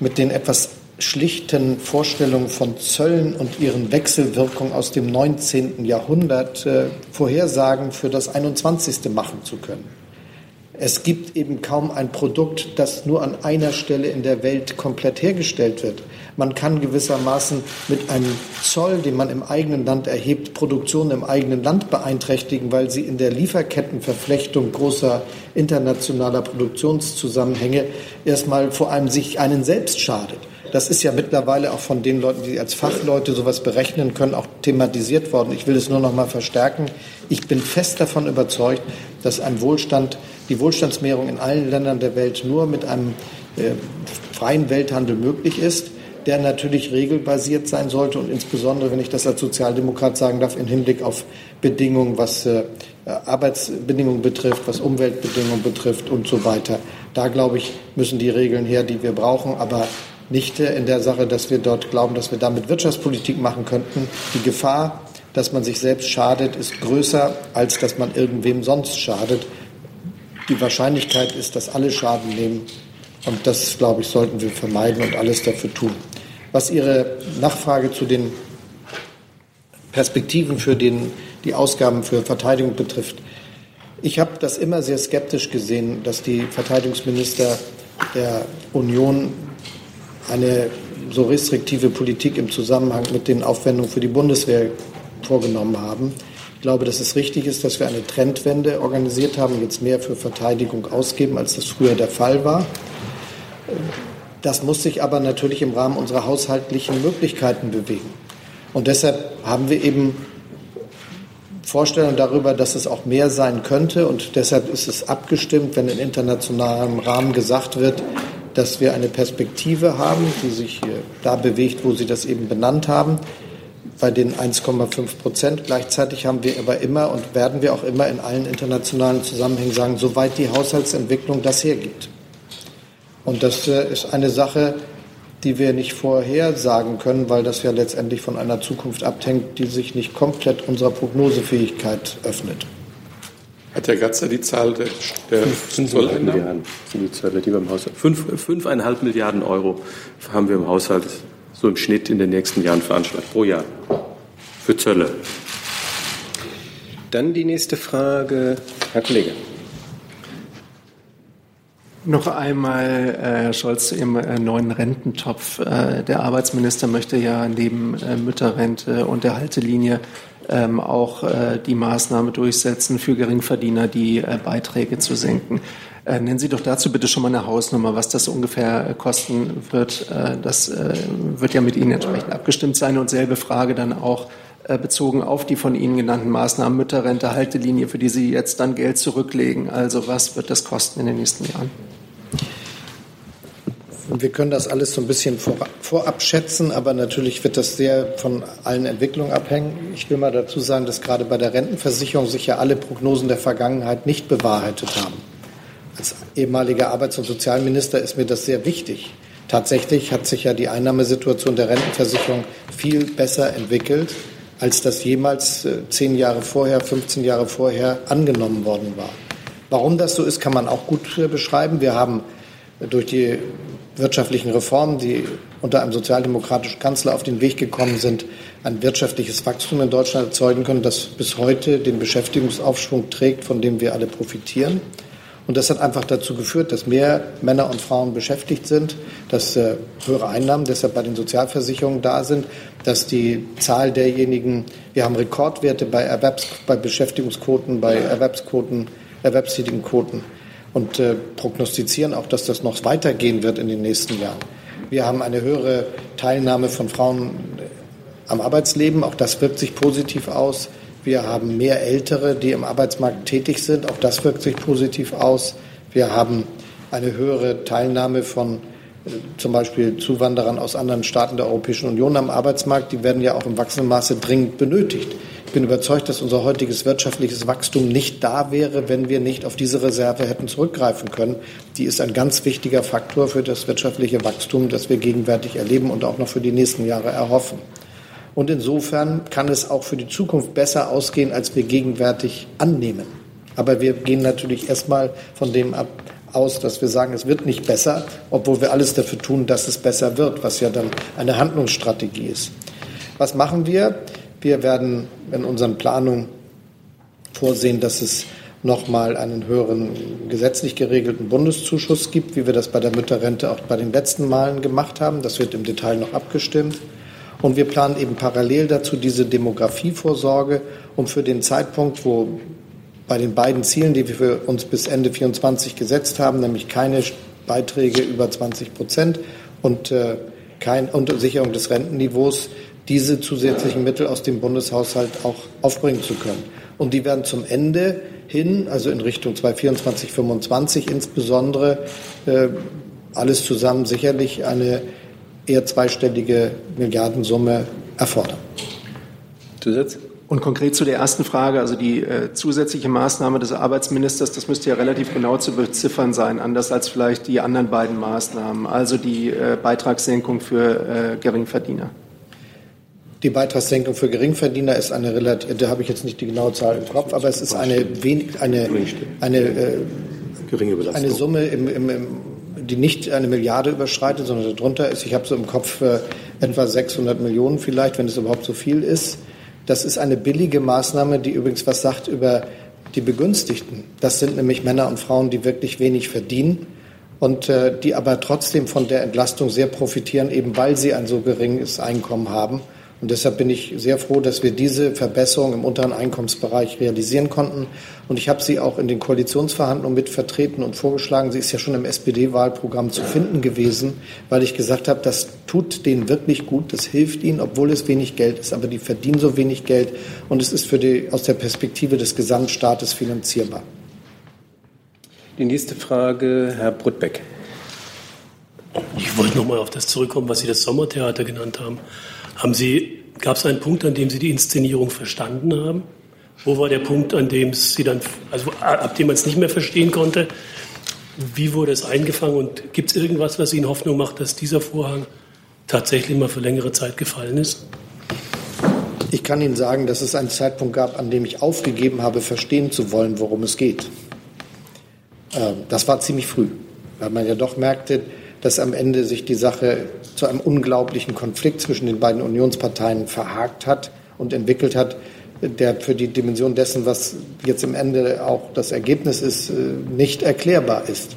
mit den etwas schlichten Vorstellungen von Zöllen und ihren Wechselwirkungen aus dem 19. Jahrhundert äh, Vorhersagen für das 21. machen zu können. Es gibt eben kaum ein Produkt, das nur an einer Stelle in der Welt komplett hergestellt wird. Man kann gewissermaßen mit einem Zoll, den man im eigenen Land erhebt, Produktion im eigenen Land beeinträchtigen, weil sie in der Lieferkettenverflechtung großer internationaler Produktionszusammenhänge erstmal vor allem sich einen selbst schadet. Das ist ja mittlerweile auch von den Leuten, die als Fachleute sowas berechnen können, auch thematisiert worden. Ich will es nur noch mal verstärken. Ich bin fest davon überzeugt, dass ein Wohlstand, die Wohlstandsmehrung in allen Ländern der Welt nur mit einem äh, freien Welthandel möglich ist, der natürlich regelbasiert sein sollte und insbesondere, wenn ich das als Sozialdemokrat sagen darf, im Hinblick auf Bedingungen, was äh, Arbeitsbedingungen betrifft, was Umweltbedingungen betrifft und so weiter. Da, glaube ich, müssen die Regeln her, die wir brauchen. Aber nicht in der Sache, dass wir dort glauben, dass wir damit Wirtschaftspolitik machen könnten. Die Gefahr, dass man sich selbst schadet, ist größer, als dass man irgendwem sonst schadet. Die Wahrscheinlichkeit ist, dass alle Schaden nehmen. Und das, glaube ich, sollten wir vermeiden und alles dafür tun. Was Ihre Nachfrage zu den Perspektiven für den, die Ausgaben für Verteidigung betrifft, ich habe das immer sehr skeptisch gesehen, dass die Verteidigungsminister der Union eine so restriktive Politik im Zusammenhang mit den Aufwendungen für die Bundeswehr vorgenommen haben. Ich glaube, dass es richtig ist, dass wir eine Trendwende organisiert haben, jetzt mehr für Verteidigung ausgeben, als das früher der Fall war. Das muss sich aber natürlich im Rahmen unserer haushaltlichen Möglichkeiten bewegen. Und deshalb haben wir eben Vorstellungen darüber, dass es auch mehr sein könnte. Und deshalb ist es abgestimmt, wenn in internationalem Rahmen gesagt wird, dass wir eine Perspektive haben, die sich da bewegt, wo Sie das eben benannt haben, bei den 1,5 Prozent. Gleichzeitig haben wir aber immer und werden wir auch immer in allen internationalen Zusammenhängen sagen, soweit die Haushaltsentwicklung das hergibt. Und das äh, ist eine Sache, die wir nicht vorhersagen können, weil das ja letztendlich von einer Zukunft abhängt, die sich nicht komplett unserer Prognosefähigkeit öffnet. Hat Herr Gatzer die Zahl der, der Zolleinnahmen? sind die Zölle, die wir im Haushalt. Fünf, fünfeinhalb Milliarden Euro haben wir im Haushalt so im Schnitt in den nächsten Jahren veranschlagt, pro Jahr. Für Zölle. Dann die nächste Frage, Herr Kollege. Noch einmal, äh, Herr Scholz, Ihrem äh, neuen Rententopf. Äh, der Arbeitsminister möchte ja neben Mütterrente und der Haltelinie ähm, auch die Maßnahme durchsetzen, für Geringverdiener die Beiträge zu senken. Nennen Sie doch dazu bitte schon mal eine Hausnummer, was das ungefähr kosten wird. Das wird ja mit Ihnen entsprechend abgestimmt sein. Und selbe Frage dann auch bezogen auf die von Ihnen genannten Maßnahmen Mütterrente, Haltelinie, für die Sie jetzt dann Geld zurücklegen. Also was wird das kosten in den nächsten Jahren? Und wir können das alles so ein bisschen vorab schätzen, aber natürlich wird das sehr von allen Entwicklungen abhängen. Ich will mal dazu sagen, dass gerade bei der Rentenversicherung sich ja alle Prognosen der Vergangenheit nicht bewahrheitet haben. Als ehemaliger Arbeits- und Sozialminister ist mir das sehr wichtig. Tatsächlich hat sich ja die Einnahmesituation der Rentenversicherung viel besser entwickelt, als das jemals äh, zehn Jahre vorher, 15 Jahre vorher angenommen worden war. Warum das so ist, kann man auch gut äh, beschreiben. Wir haben durch die wirtschaftlichen Reformen, die unter einem sozialdemokratischen Kanzler auf den Weg gekommen sind, ein wirtschaftliches Wachstum in Deutschland erzeugen können, das bis heute den Beschäftigungsaufschwung trägt, von dem wir alle profitieren. Und das hat einfach dazu geführt, dass mehr Männer und Frauen beschäftigt sind, dass äh, höhere Einnahmen deshalb bei den Sozialversicherungen da sind, dass die Zahl derjenigen, wir haben Rekordwerte bei, Erwerbs-, bei Beschäftigungsquoten, bei Erwerbsquoten, erwerbstätigen Quoten und äh, prognostizieren auch, dass das noch weitergehen wird in den nächsten Jahren. Wir haben eine höhere Teilnahme von Frauen am Arbeitsleben, auch das wirkt sich positiv aus. Wir haben mehr Ältere, die im Arbeitsmarkt tätig sind, auch das wirkt sich positiv aus. Wir haben eine höhere Teilnahme von äh, zum Beispiel Zuwanderern aus anderen Staaten der Europäischen Union am Arbeitsmarkt. Die werden ja auch im wachsenden Maße dringend benötigt. Ich bin überzeugt, dass unser heutiges wirtschaftliches Wachstum nicht da wäre, wenn wir nicht auf diese Reserve hätten zurückgreifen können. Die ist ein ganz wichtiger Faktor für das wirtschaftliche Wachstum, das wir gegenwärtig erleben und auch noch für die nächsten Jahre erhoffen. Und insofern kann es auch für die Zukunft besser ausgehen, als wir gegenwärtig annehmen. Aber wir gehen natürlich erstmal von dem ab, aus, dass wir sagen, es wird nicht besser, obwohl wir alles dafür tun, dass es besser wird, was ja dann eine Handlungsstrategie ist. Was machen wir? Wir werden in unseren Planungen vorsehen, dass es nochmal einen höheren gesetzlich geregelten Bundeszuschuss gibt, wie wir das bei der Mütterrente auch bei den letzten Malen gemacht haben. Das wird im Detail noch abgestimmt. Und wir planen eben parallel dazu diese Demografievorsorge, um für den Zeitpunkt, wo bei den beiden Zielen, die wir für uns bis Ende 2024 gesetzt haben, nämlich keine Beiträge über 20 Prozent und, äh, kein, und Sicherung des Rentenniveaus, diese zusätzlichen Mittel aus dem Bundeshaushalt auch aufbringen zu können. Und die werden zum Ende hin, also in Richtung 2024, 2025 insbesondere, äh, alles zusammen sicherlich eine eher zweistellige Milliardensumme erfordern. Zusatz? Und konkret zu der ersten Frage, also die äh, zusätzliche Maßnahme des Arbeitsministers, das müsste ja relativ genau zu beziffern sein, anders als vielleicht die anderen beiden Maßnahmen, also die äh, Beitragssenkung für äh, Geringverdiener. Die Beitragssenkung für Geringverdiener ist eine relativ, da habe ich jetzt nicht die genaue Zahl im Kopf, aber es ist eine, wenig, eine, eine, äh, Geringe Belastung. eine Summe, im, im, im, die nicht eine Milliarde überschreitet, sondern darunter ist, ich habe so im Kopf äh, etwa 600 Millionen vielleicht, wenn es überhaupt so viel ist. Das ist eine billige Maßnahme, die übrigens was sagt über die Begünstigten. Das sind nämlich Männer und Frauen, die wirklich wenig verdienen und äh, die aber trotzdem von der Entlastung sehr profitieren, eben weil sie ein so geringes Einkommen haben. Und deshalb bin ich sehr froh, dass wir diese Verbesserung im unteren Einkommensbereich realisieren konnten. Und ich habe sie auch in den Koalitionsverhandlungen mit vertreten und vorgeschlagen. Sie ist ja schon im SPD-Wahlprogramm zu finden gewesen, weil ich gesagt habe, das tut denen wirklich gut, das hilft ihnen, obwohl es wenig Geld ist. Aber die verdienen so wenig Geld und es ist für die, aus der Perspektive des Gesamtstaates finanzierbar. Die nächste Frage, Herr Brutbeck. Ich wollte noch mal auf das zurückkommen, was Sie das Sommertheater genannt haben. Haben Sie, gab es einen Punkt, an dem Sie die Inszenierung verstanden haben? Wo war der Punkt, an dem Sie dann, also ab dem man es nicht mehr verstehen konnte? Wie wurde es eingefangen und gibt es irgendwas, was Ihnen Hoffnung macht, dass dieser Vorhang tatsächlich mal für längere Zeit gefallen ist? Ich kann Ihnen sagen, dass es einen Zeitpunkt gab, an dem ich aufgegeben habe, verstehen zu wollen, worum es geht. Ähm, das war ziemlich früh, weil man ja doch merkte, dass am Ende sich die Sache zu einem unglaublichen Konflikt zwischen den beiden Unionsparteien verhakt hat und entwickelt hat, der für die Dimension dessen, was jetzt im Ende auch das Ergebnis ist, äh, nicht erklärbar ist.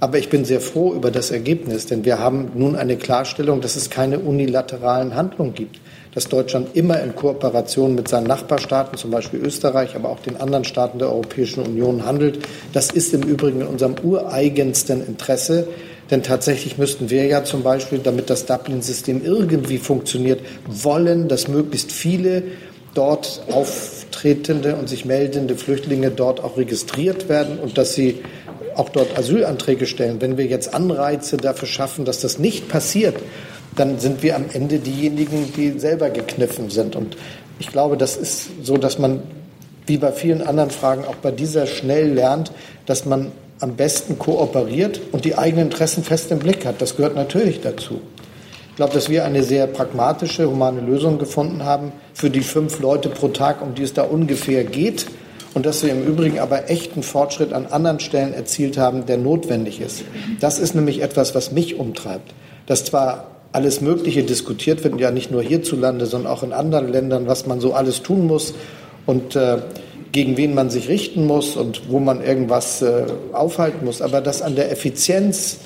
Aber ich bin sehr froh über das Ergebnis, denn wir haben nun eine Klarstellung, dass es keine unilateralen Handlungen gibt, dass Deutschland immer in Kooperation mit seinen Nachbarstaaten, zum Beispiel Österreich, aber auch den anderen Staaten der Europäischen Union handelt. Das ist im Übrigen in unserem ureigensten Interesse. Denn tatsächlich müssten wir ja zum Beispiel, damit das Dublin-System irgendwie funktioniert, wollen, dass möglichst viele dort auftretende und sich meldende Flüchtlinge dort auch registriert werden und dass sie auch dort Asylanträge stellen. Wenn wir jetzt Anreize dafür schaffen, dass das nicht passiert, dann sind wir am Ende diejenigen, die selber gekniffen sind. Und ich glaube, das ist so, dass man wie bei vielen anderen Fragen auch bei dieser schnell lernt, dass man am besten kooperiert und die eigenen Interessen fest im Blick hat. Das gehört natürlich dazu. Ich glaube, dass wir eine sehr pragmatische, humane Lösung gefunden haben für die fünf Leute pro Tag, um die es da ungefähr geht. Und dass wir im Übrigen aber echten Fortschritt an anderen Stellen erzielt haben, der notwendig ist. Das ist nämlich etwas, was mich umtreibt. Dass zwar alles Mögliche diskutiert wird, ja nicht nur hierzulande, sondern auch in anderen Ländern, was man so alles tun muss. Und äh, gegen wen man sich richten muss und wo man irgendwas äh, aufhalten muss, aber dass an der Effizienz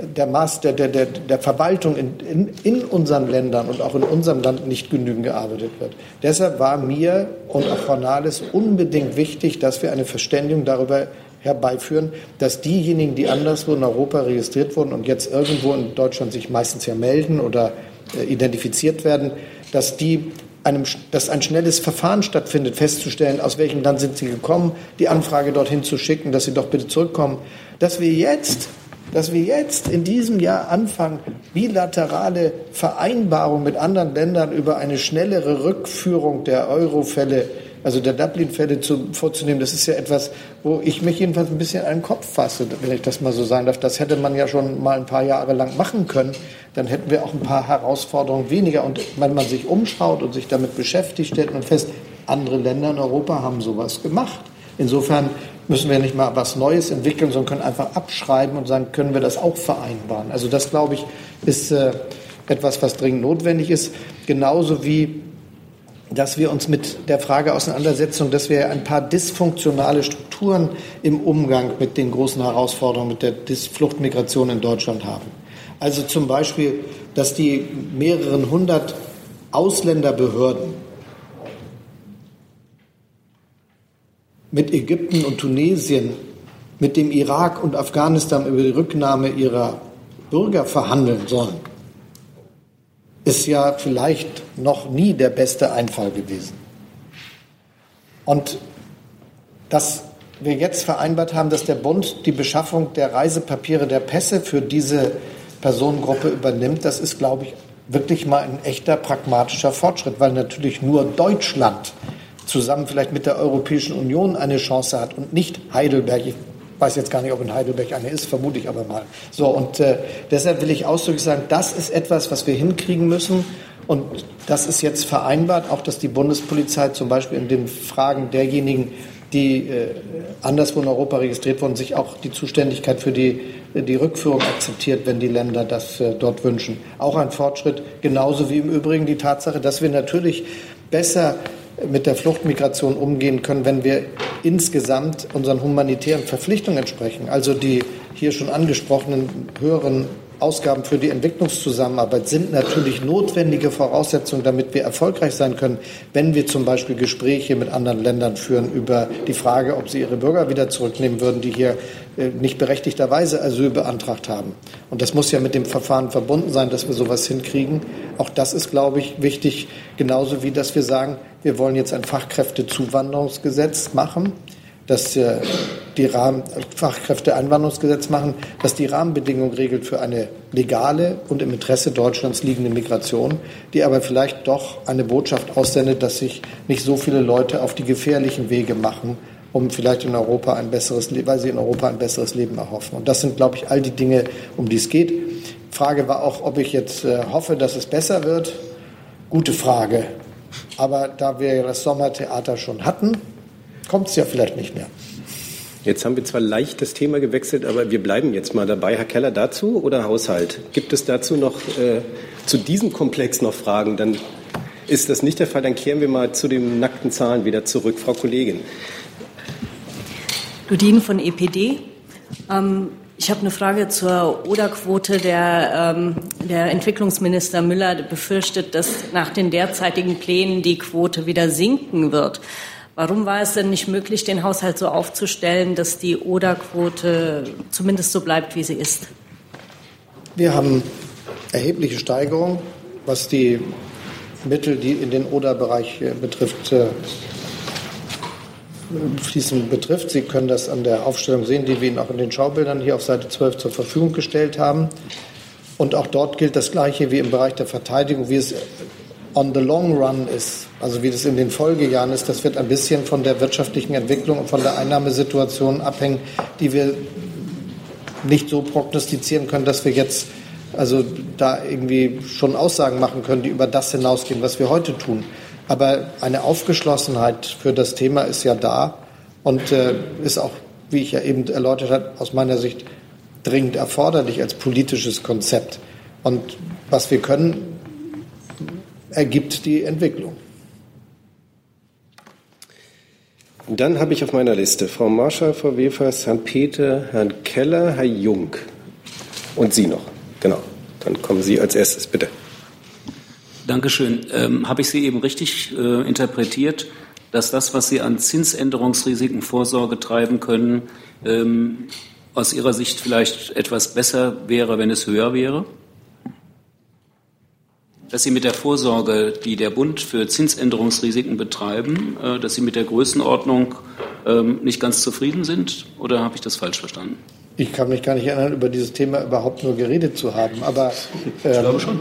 der, Maß, der, der, der, Verwaltung in, in, in unseren Ländern und auch in unserem Land nicht genügend gearbeitet wird. Deshalb war mir und auch Frau Nahles unbedingt wichtig, dass wir eine Verständigung darüber herbeiführen, dass diejenigen, die anderswo in Europa registriert wurden und jetzt irgendwo in Deutschland sich meistens ja melden oder äh, identifiziert werden, dass die einem, dass ein schnelles Verfahren stattfindet, festzustellen, aus welchem Land sind sie gekommen, die Anfrage dorthin zu schicken, dass sie doch bitte zurückkommen, dass wir jetzt dass wir jetzt in diesem Jahr anfangen, bilaterale Vereinbarungen mit anderen Ländern über eine schnellere Rückführung der Euro-Fälle, also der Dublin-Fälle vorzunehmen, das ist ja etwas, wo ich mich jedenfalls ein bisschen an den Kopf fasse, wenn ich das mal so sagen darf. Das hätte man ja schon mal ein paar Jahre lang machen können. Dann hätten wir auch ein paar Herausforderungen weniger. Und wenn man sich umschaut und sich damit beschäftigt, stellt man fest, andere Länder in Europa haben sowas gemacht. Insofern müssen wir nicht mal was Neues entwickeln, sondern können einfach abschreiben und sagen, können wir das auch vereinbaren. Also das, glaube ich, ist äh, etwas, was dringend notwendig ist. Genauso wie, dass wir uns mit der Frage auseinandersetzen, dass wir ein paar dysfunktionale Strukturen im Umgang mit den großen Herausforderungen mit der Fluchtmigration in Deutschland haben. Also zum Beispiel, dass die mehreren hundert Ausländerbehörden mit Ägypten und Tunesien, mit dem Irak und Afghanistan über die Rücknahme ihrer Bürger verhandeln sollen, ist ja vielleicht noch nie der beste Einfall gewesen. Und dass wir jetzt vereinbart haben, dass der Bund die Beschaffung der Reisepapiere, der Pässe für diese Personengruppe übernimmt, das ist, glaube ich, wirklich mal ein echter pragmatischer Fortschritt, weil natürlich nur Deutschland zusammen vielleicht mit der Europäischen Union eine Chance hat und nicht Heidelberg. Ich weiß jetzt gar nicht, ob in Heidelberg eine ist, vermute ich aber mal. So, und äh, deshalb will ich ausdrücklich sagen, das ist etwas, was wir hinkriegen müssen. Und das ist jetzt vereinbart, auch dass die Bundespolizei zum Beispiel in den Fragen derjenigen, die äh, anderswo in Europa registriert wurden, sich auch die Zuständigkeit für die, die Rückführung akzeptiert, wenn die Länder das äh, dort wünschen. Auch ein Fortschritt, genauso wie im Übrigen die Tatsache, dass wir natürlich besser mit der Fluchtmigration umgehen können, wenn wir insgesamt unseren humanitären Verpflichtungen entsprechen. Also die hier schon angesprochenen höheren Ausgaben für die Entwicklungszusammenarbeit sind natürlich notwendige Voraussetzungen, damit wir erfolgreich sein können, wenn wir zum Beispiel Gespräche mit anderen Ländern führen über die Frage, ob sie ihre Bürger wieder zurücknehmen würden, die hier äh, nicht berechtigterweise Asyl beantragt haben. Und das muss ja mit dem Verfahren verbunden sein, dass wir sowas hinkriegen. Auch das ist, glaube ich, wichtig, genauso wie dass wir sagen, wir wollen jetzt ein Fachkräftezuwanderungsgesetz machen dass äh, die Rahmen, Fachkräfteeinwanderungsgesetz machen, das die Rahmenbedingungen regelt für eine legale und im Interesse Deutschlands liegende Migration, die aber vielleicht doch eine Botschaft aussendet, dass sich nicht so viele Leute auf die gefährlichen Wege machen, um vielleicht in Europa ein besseres, weil sie in Europa ein besseres Leben erhoffen. Und das sind, glaube ich, all die Dinge, um die es geht. Frage war auch, ob ich jetzt äh, hoffe, dass es besser wird. Gute Frage. Aber da wir das Sommertheater schon hatten, kommt es ja vielleicht nicht mehr. Jetzt haben wir zwar leicht das Thema gewechselt, aber wir bleiben jetzt mal dabei. Herr Keller, dazu oder Haushalt? Gibt es dazu noch äh, zu diesem Komplex noch Fragen? Dann ist das nicht der Fall. Dann kehren wir mal zu den nackten Zahlen wieder zurück. Frau Kollegin. Ludin von EPD. Ähm, ich habe eine Frage zur Oder-Quote. Der, ähm, der Entwicklungsminister Müller befürchtet, dass nach den derzeitigen Plänen die Quote wieder sinken wird. Warum war es denn nicht möglich, den Haushalt so aufzustellen, dass die Oder-Quote zumindest so bleibt, wie sie ist? Wir haben erhebliche Steigerungen, was die Mittel, die in den Oder-Bereich äh, betrifft, äh, fließen betrifft. Sie können das an der Aufstellung sehen, die wir Ihnen auch in den Schaubildern hier auf Seite 12 zur Verfügung gestellt haben. Und auch dort gilt das Gleiche wie im Bereich der Verteidigung, wie es on the long run ist, also wie das in den Folgejahren ist, das wird ein bisschen von der wirtschaftlichen Entwicklung und von der Einnahmesituation abhängen, die wir nicht so prognostizieren können, dass wir jetzt also da irgendwie schon Aussagen machen können, die über das hinausgehen, was wir heute tun. Aber eine Aufgeschlossenheit für das Thema ist ja da und äh, ist auch, wie ich ja eben erläutert habe, aus meiner Sicht dringend erforderlich als politisches Konzept. Und was wir können, ergibt die Entwicklung. Dann habe ich auf meiner Liste Frau Marschall, Frau Wefers, Herrn Peter, Herrn Keller, Herr Jung und Sie noch. Genau. Dann kommen Sie als erstes, bitte. Dankeschön. Ähm, habe ich Sie eben richtig äh, interpretiert, dass das, was Sie an Zinsänderungsrisiken Vorsorge treiben können, ähm, aus Ihrer Sicht vielleicht etwas besser wäre, wenn es höher wäre? Dass Sie mit der Vorsorge, die der Bund für Zinsänderungsrisiken betreiben, äh, dass Sie mit der Größenordnung ähm, nicht ganz zufrieden sind? Oder habe ich das falsch verstanden? Ich kann mich gar nicht erinnern, über dieses Thema überhaupt nur geredet zu haben. Aber, ähm, ich glaube schon.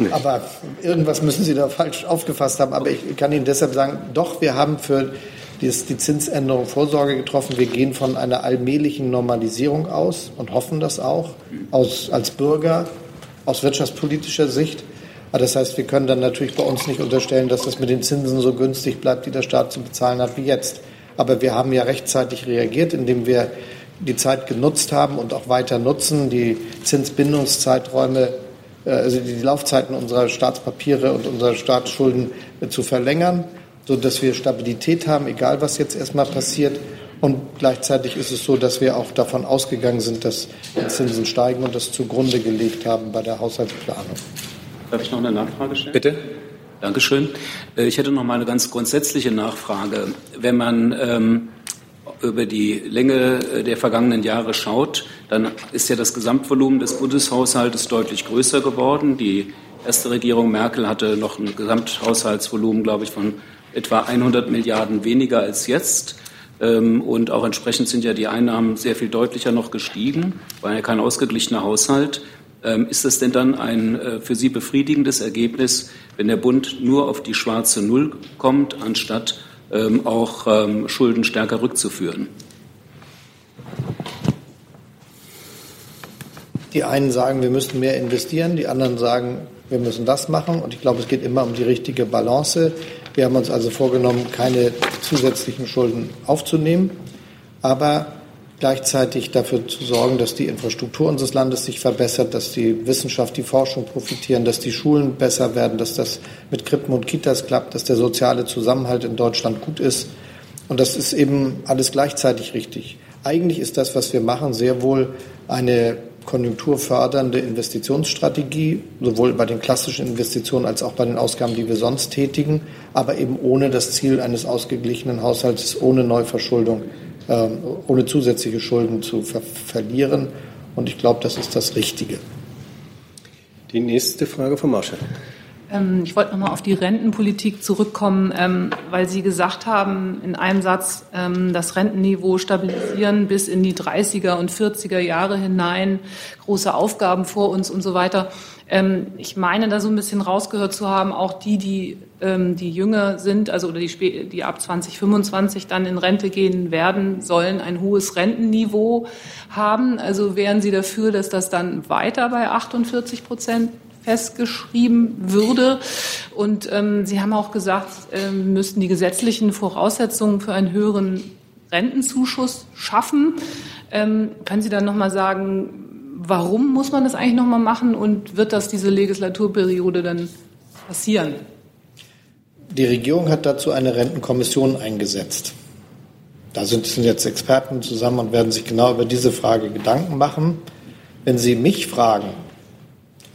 aber irgendwas müssen Sie da falsch aufgefasst haben. Aber ich kann Ihnen deshalb sagen, doch, wir haben für die Zinsänderung Vorsorge getroffen. Wir gehen von einer allmählichen Normalisierung aus und hoffen das auch aus, als Bürger aus wirtschaftspolitischer Sicht. Das heißt, wir können dann natürlich bei uns nicht unterstellen, dass das mit den Zinsen so günstig bleibt, die der Staat zu bezahlen hat wie jetzt. Aber wir haben ja rechtzeitig reagiert, indem wir die Zeit genutzt haben und auch weiter nutzen, die Zinsbindungszeiträume, äh, also die Laufzeiten unserer Staatspapiere und unserer Staatsschulden äh, zu verlängern, sodass wir Stabilität haben, egal was jetzt erstmal passiert. Und gleichzeitig ist es so, dass wir auch davon ausgegangen sind, dass die Zinsen steigen und das zugrunde gelegt haben bei der Haushaltsplanung. Darf ich noch eine Nachfrage stellen? Bitte. Dankeschön. Äh, ich hätte noch mal eine ganz grundsätzliche Nachfrage. Wenn man ähm, über die Länge äh, der vergangenen Jahre schaut, dann ist ja das Gesamtvolumen des Bundeshaushaltes deutlich größer geworden. Die erste Regierung Merkel hatte noch ein Gesamthaushaltsvolumen, glaube ich, von etwa 100 Milliarden weniger als jetzt. Ähm, und auch entsprechend sind ja die Einnahmen sehr viel deutlicher noch gestiegen, war ja kein ausgeglichener Haushalt. Ähm, ist das denn dann ein äh, für Sie befriedigendes Ergebnis, wenn der Bund nur auf die schwarze Null kommt, anstatt ähm, auch Schulden stärker rückzuführen? Die einen sagen, wir müssen mehr investieren, die anderen sagen, wir müssen das machen. Und ich glaube, es geht immer um die richtige Balance. Wir haben uns also vorgenommen, keine zusätzlichen Schulden aufzunehmen, aber gleichzeitig dafür zu sorgen, dass die Infrastruktur unseres Landes sich verbessert, dass die Wissenschaft, die Forschung profitieren, dass die Schulen besser werden, dass das mit Krippen und Kitas klappt, dass der soziale Zusammenhalt in Deutschland gut ist. Und das ist eben alles gleichzeitig richtig. Eigentlich ist das, was wir machen, sehr wohl eine konjunkturfördernde Investitionsstrategie, sowohl bei den klassischen Investitionen als auch bei den Ausgaben, die wir sonst tätigen, aber eben ohne das Ziel eines ausgeglichenen Haushalts, ohne Neuverschuldung ähm, ohne zusätzliche Schulden zu ver verlieren. Und ich glaube, das ist das Richtige. Die nächste Frage von Marschall. Ähm, ich wollte noch mal auf die Rentenpolitik zurückkommen, ähm, weil Sie gesagt haben in einem Satz, das Rentenniveau stabilisieren bis in die 30er und 40er Jahre hinein, große Aufgaben vor uns und so weiter. Ähm, ich meine, da so ein bisschen rausgehört zu haben, auch die, die, ähm, die jünger sind, also oder die, die ab 2025 dann in Rente gehen werden, sollen ein hohes Rentenniveau haben. Also wären Sie dafür, dass das dann weiter bei 48 Prozent festgeschrieben würde. Und ähm, Sie haben auch gesagt, ähm, müssten die gesetzlichen Voraussetzungen für einen höheren Rentenzuschuss schaffen. Ähm, können Sie dann noch mal sagen, warum muss man das eigentlich nochmal machen und wird das diese Legislaturperiode dann passieren? Die Regierung hat dazu eine Rentenkommission eingesetzt. Da sind jetzt Experten zusammen und werden sich genau über diese Frage Gedanken machen. Wenn Sie mich fragen,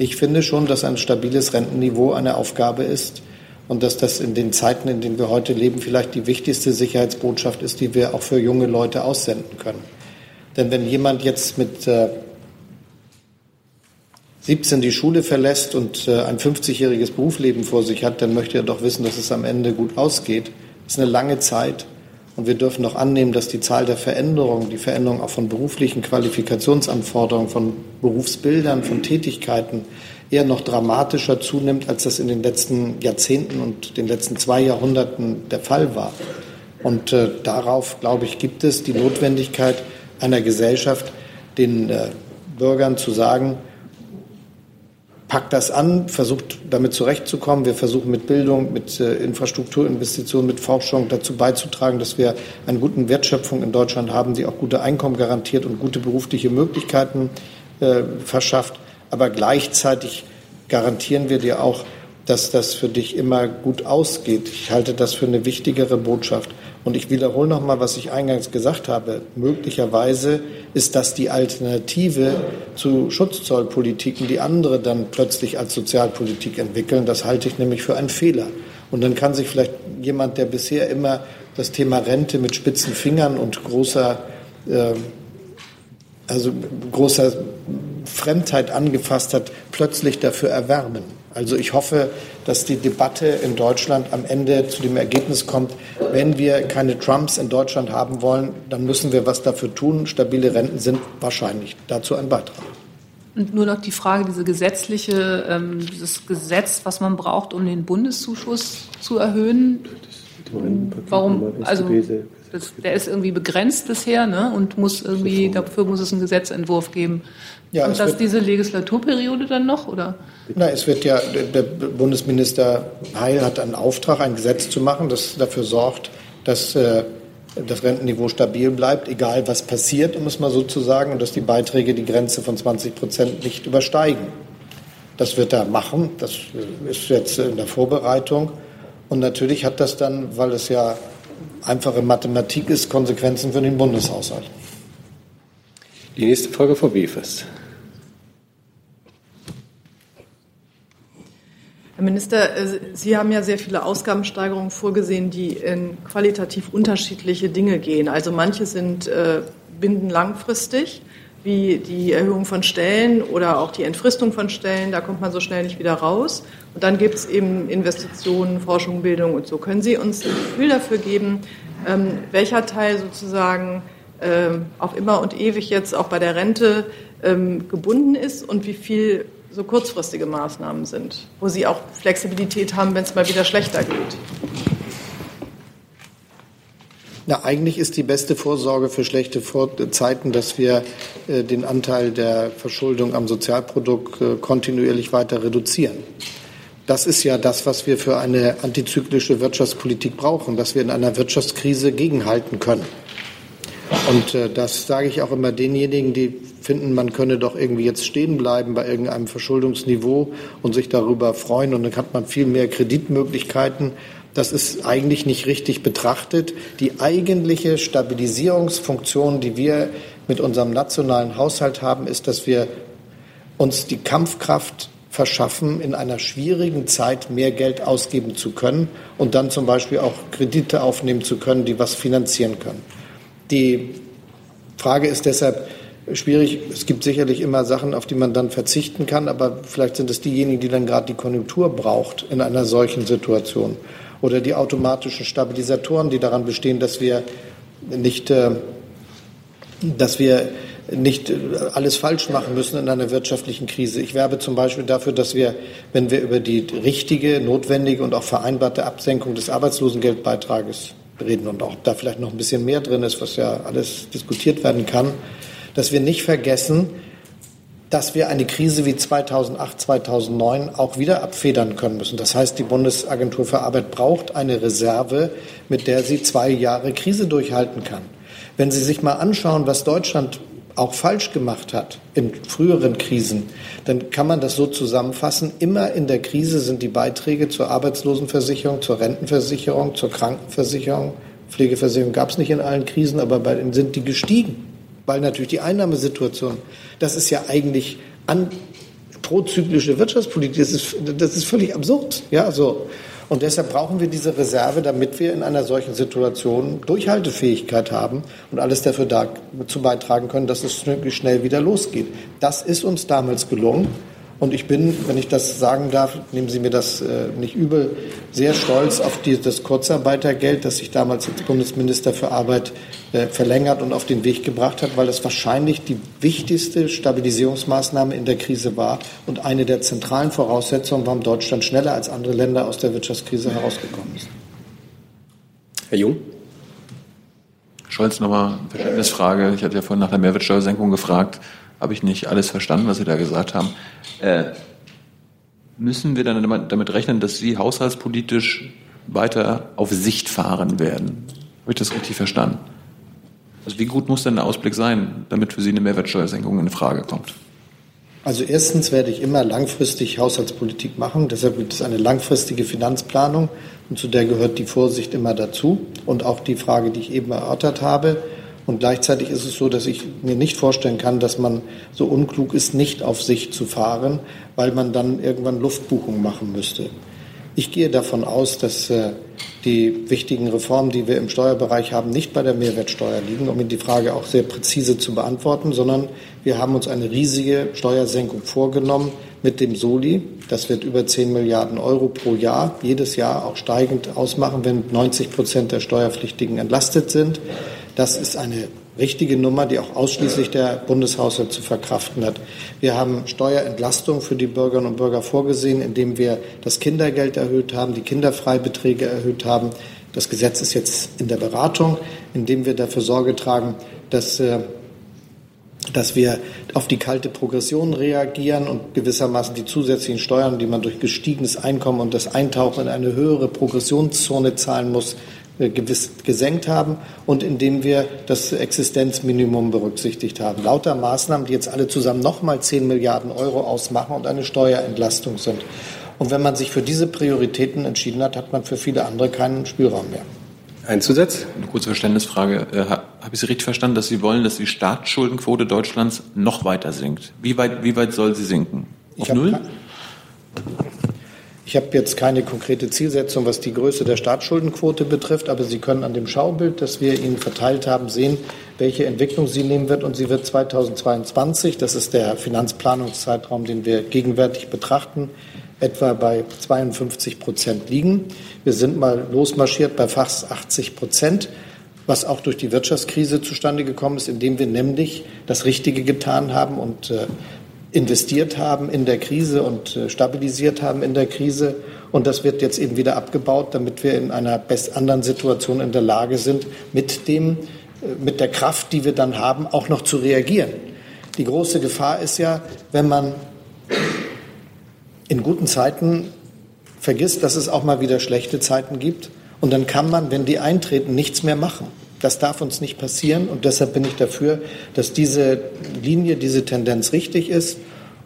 ich finde schon, dass ein stabiles Rentenniveau eine Aufgabe ist und dass das in den Zeiten, in denen wir heute leben, vielleicht die wichtigste Sicherheitsbotschaft ist, die wir auch für junge Leute aussenden können. Denn wenn jemand jetzt mit äh, 17 die Schule verlässt und äh, ein 50-jähriges Berufsleben vor sich hat, dann möchte er doch wissen, dass es am Ende gut ausgeht. Das ist eine lange Zeit. Und wir dürfen doch annehmen, dass die Zahl der Veränderungen, die Veränderung auch von beruflichen Qualifikationsanforderungen, von Berufsbildern, von Tätigkeiten eher noch dramatischer zunimmt, als das in den letzten Jahrzehnten und den letzten zwei Jahrhunderten der Fall war. Und äh, darauf, glaube ich, gibt es die Notwendigkeit einer Gesellschaft, den äh, Bürgern zu sagen, packt das an, versucht damit zurechtzukommen. Wir versuchen mit Bildung, mit äh, Infrastrukturinvestitionen, mit Forschung dazu beizutragen, dass wir eine gute Wertschöpfung in Deutschland haben, die auch gute Einkommen garantiert und gute berufliche Möglichkeiten äh, verschafft. Aber gleichzeitig garantieren wir dir auch, dass das für dich immer gut ausgeht. Ich halte das für eine wichtigere Botschaft. Und ich wiederhole noch mal, was ich eingangs gesagt habe. Möglicherweise ist das die Alternative zu Schutzzollpolitiken, die andere dann plötzlich als Sozialpolitik entwickeln. Das halte ich nämlich für einen Fehler. Und dann kann sich vielleicht jemand, der bisher immer das Thema Rente mit spitzen Fingern und großer, äh, also großer Fremdheit angefasst hat, plötzlich dafür erwärmen. Also ich hoffe, dass die Debatte in Deutschland am Ende zu dem Ergebnis kommt, wenn wir keine Trumps in Deutschland haben wollen, dann müssen wir was dafür tun. Stabile Renten sind wahrscheinlich dazu ein Beitrag. Und nur noch die Frage, diese gesetzliche, ähm, dieses Gesetz, was man braucht, um den Bundeszuschuss zu erhöhen. Warum? Also das, der ist irgendwie begrenzt bisher, ne? Und muss irgendwie dafür muss es einen Gesetzentwurf geben. Ja, und das diese Legislaturperiode dann noch, oder? Na, es wird ja, der Bundesminister Heil hat einen Auftrag, ein Gesetz zu machen, das dafür sorgt, dass äh, das Rentenniveau stabil bleibt, egal was passiert, um es mal so zu sagen, und dass die Beiträge die Grenze von 20 Prozent nicht übersteigen. Das wird er machen, das ist jetzt in der Vorbereitung. Und natürlich hat das dann, weil es ja einfache Mathematik ist, Konsequenzen für den Bundeshaushalt. Die nächste Frage, Frau Befest. Herr Minister, äh, Sie haben ja sehr viele Ausgabensteigerungen vorgesehen, die in qualitativ unterschiedliche Dinge gehen. Also manche sind äh, binden langfristig, wie die Erhöhung von Stellen oder auch die Entfristung von Stellen. Da kommt man so schnell nicht wieder raus. Und dann gibt es eben Investitionen, Forschung, Bildung und so. Können Sie uns ein Gefühl dafür geben, ähm, welcher Teil sozusagen ähm, auf immer und ewig jetzt auch bei der Rente ähm, gebunden ist und wie viel so kurzfristige Maßnahmen sind, wo Sie auch Flexibilität haben, wenn es mal wieder schlechter geht? Na, eigentlich ist die beste Vorsorge für schlechte Zeiten, dass wir äh, den Anteil der Verschuldung am Sozialprodukt äh, kontinuierlich weiter reduzieren. Das ist ja das, was wir für eine antizyklische Wirtschaftspolitik brauchen, dass wir in einer Wirtschaftskrise gegenhalten können. Und äh, das sage ich auch immer denjenigen, die finden, man könne doch irgendwie jetzt stehen bleiben bei irgendeinem Verschuldungsniveau und sich darüber freuen und dann hat man viel mehr Kreditmöglichkeiten. Das ist eigentlich nicht richtig betrachtet. Die eigentliche Stabilisierungsfunktion, die wir mit unserem nationalen Haushalt haben, ist, dass wir uns die Kampfkraft verschaffen, in einer schwierigen Zeit mehr Geld ausgeben zu können und dann zum Beispiel auch Kredite aufnehmen zu können, die was finanzieren können. Die Frage ist deshalb, schwierig. Es gibt sicherlich immer Sachen, auf die man dann verzichten kann, aber vielleicht sind es diejenigen, die dann gerade die Konjunktur braucht in einer solchen Situation. Oder die automatischen Stabilisatoren, die daran bestehen, dass wir nicht, äh, dass wir nicht äh, alles falsch machen müssen in einer wirtschaftlichen Krise. Ich werbe zum Beispiel dafür, dass wir, wenn wir über die richtige, notwendige und auch vereinbarte Absenkung des Arbeitslosengeldbeitrages reden und auch da vielleicht noch ein bisschen mehr drin ist, was ja alles diskutiert werden kann, dass wir nicht vergessen, dass wir eine Krise wie 2008, 2009 auch wieder abfedern können müssen. Das heißt, die Bundesagentur für Arbeit braucht eine Reserve, mit der sie zwei Jahre Krise durchhalten kann. Wenn Sie sich mal anschauen, was Deutschland auch falsch gemacht hat in früheren Krisen, dann kann man das so zusammenfassen. Immer in der Krise sind die Beiträge zur Arbeitslosenversicherung, zur Rentenversicherung, zur Krankenversicherung, Pflegeversicherung gab es nicht in allen Krisen, aber bei sind die gestiegen weil natürlich die Einnahmesituation, das ist ja eigentlich an, prozyklische Wirtschaftspolitik, das ist, das ist völlig absurd. Ja, so. Und deshalb brauchen wir diese Reserve, damit wir in einer solchen Situation Durchhaltefähigkeit haben und alles dafür dazu beitragen können, dass es schnell wieder losgeht. Das ist uns damals gelungen. Und ich bin, wenn ich das sagen darf, nehmen Sie mir das äh, nicht übel, sehr stolz auf die, das Kurzarbeitergeld, das sich damals als Bundesminister für Arbeit äh, verlängert und auf den Weg gebracht hat, weil das wahrscheinlich die wichtigste Stabilisierungsmaßnahme in der Krise war und eine der zentralen Voraussetzungen, warum Deutschland schneller als andere Länder aus der Wirtschaftskrise herausgekommen ist. Herr Jung. Scholz, nochmal Verständnisfrage. Ich hatte ja vorhin nach der Mehrwertsteuersenkung gefragt habe ich nicht alles verstanden, was Sie da gesagt haben. Äh, müssen wir dann damit rechnen, dass Sie haushaltspolitisch weiter auf Sicht fahren werden? Habe ich das richtig verstanden? Also wie gut muss denn der Ausblick sein, damit für Sie eine Mehrwertsteuersenkung in Frage kommt? Also erstens werde ich immer langfristig Haushaltspolitik machen. Deshalb gibt es eine langfristige Finanzplanung und zu der gehört die Vorsicht immer dazu und auch die Frage, die ich eben erörtert habe. Und gleichzeitig ist es so, dass ich mir nicht vorstellen kann, dass man so unklug ist, nicht auf sich zu fahren, weil man dann irgendwann Luftbuchung machen müsste. Ich gehe davon aus, dass äh, die wichtigen Reformen, die wir im Steuerbereich haben, nicht bei der Mehrwertsteuer liegen, um Ihnen die Frage auch sehr präzise zu beantworten, sondern wir haben uns eine riesige Steuersenkung vorgenommen mit dem Soli. Das wird über 10 Milliarden Euro pro Jahr, jedes Jahr auch steigend ausmachen, wenn 90 Prozent der Steuerpflichtigen entlastet sind. Das ist eine richtige Nummer, die auch ausschließlich der Bundeshaushalt zu verkraften hat. Wir haben Steuerentlastung für die Bürgerinnen und Bürger vorgesehen, indem wir das Kindergeld erhöht haben, die Kinderfreibeträge erhöht haben. Das Gesetz ist jetzt in der Beratung, indem wir dafür Sorge tragen, dass äh, dass wir auf die kalte Progression reagieren und gewissermaßen die zusätzlichen Steuern, die man durch gestiegenes Einkommen und das Eintauchen in eine höhere Progressionszone zahlen muss, gewiss gesenkt haben und indem wir das Existenzminimum berücksichtigt haben. Lauter Maßnahmen, die jetzt alle zusammen nochmal 10 Milliarden Euro ausmachen und eine Steuerentlastung sind. Und wenn man sich für diese Prioritäten entschieden hat, hat man für viele andere keinen Spielraum mehr. Ein Zusatz? Eine kurze Verständnisfrage. Äh, Habe ich Sie richtig verstanden, dass Sie wollen, dass die Staatsschuldenquote Deutschlands noch weiter sinkt? Wie weit, wie weit soll sie sinken? Auf Null? Ich habe jetzt keine konkrete Zielsetzung, was die Größe der Staatsschuldenquote betrifft, aber Sie können an dem Schaubild, das wir Ihnen verteilt haben, sehen, welche Entwicklung sie nehmen wird. Und sie wird 2022, das ist der Finanzplanungszeitraum, den wir gegenwärtig betrachten, etwa bei 52 Prozent liegen. Wir sind mal losmarschiert bei fast 80 Prozent, was auch durch die Wirtschaftskrise zustande gekommen ist, indem wir nämlich das Richtige getan haben und äh, investiert haben in der Krise und äh, stabilisiert haben in der Krise. Und das wird jetzt eben wieder abgebaut, damit wir in einer best anderen Situation in der Lage sind, mit dem, äh, mit der Kraft, die wir dann haben, auch noch zu reagieren. Die große Gefahr ist ja, wenn man in guten Zeiten vergisst, dass es auch mal wieder schlechte Zeiten gibt. Und dann kann man, wenn die eintreten, nichts mehr machen. Das darf uns nicht passieren. Und deshalb bin ich dafür, dass diese Linie, diese Tendenz richtig ist.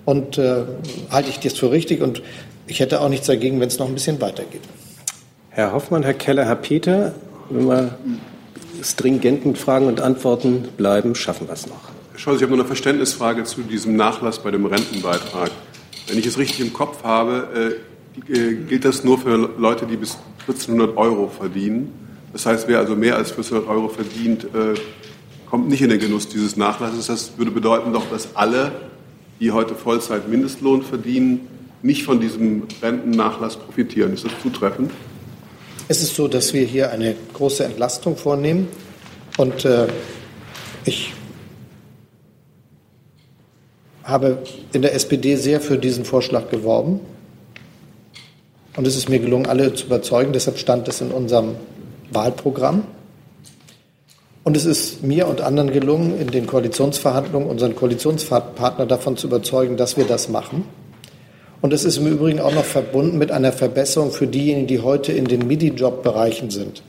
Und äh, halte ich das für richtig. Und ich hätte auch nichts dagegen, wenn es noch ein bisschen weitergeht. Herr Hoffmann, Herr Keller, Herr Peter, wenn wir stringenten Fragen und Antworten bleiben, schaffen wir es noch. Herr Scholz, ich habe noch eine Verständnisfrage zu diesem Nachlass bei dem Rentenbeitrag. Wenn ich es richtig im Kopf habe, äh, äh, gilt das nur für Leute, die bis 1400 Euro verdienen. Das heißt, wer also mehr als 1400 Euro verdient, äh, kommt nicht in den Genuss dieses Nachlasses. Das würde bedeuten doch, dass alle, die heute Vollzeit Mindestlohn verdienen, nicht von diesem Rentennachlass profitieren. Ist das zutreffend? Es ist so, dass wir hier eine große Entlastung vornehmen. Und äh, ich habe in der SPD sehr für diesen Vorschlag geworben. Und es ist mir gelungen, alle zu überzeugen. Deshalb stand es in unserem Wahlprogramm. Und es ist mir und anderen gelungen, in den Koalitionsverhandlungen unseren Koalitionspartner davon zu überzeugen, dass wir das machen. Und es ist im Übrigen auch noch verbunden mit einer Verbesserung für diejenigen, die heute in den MIDI-Job-Bereichen sind.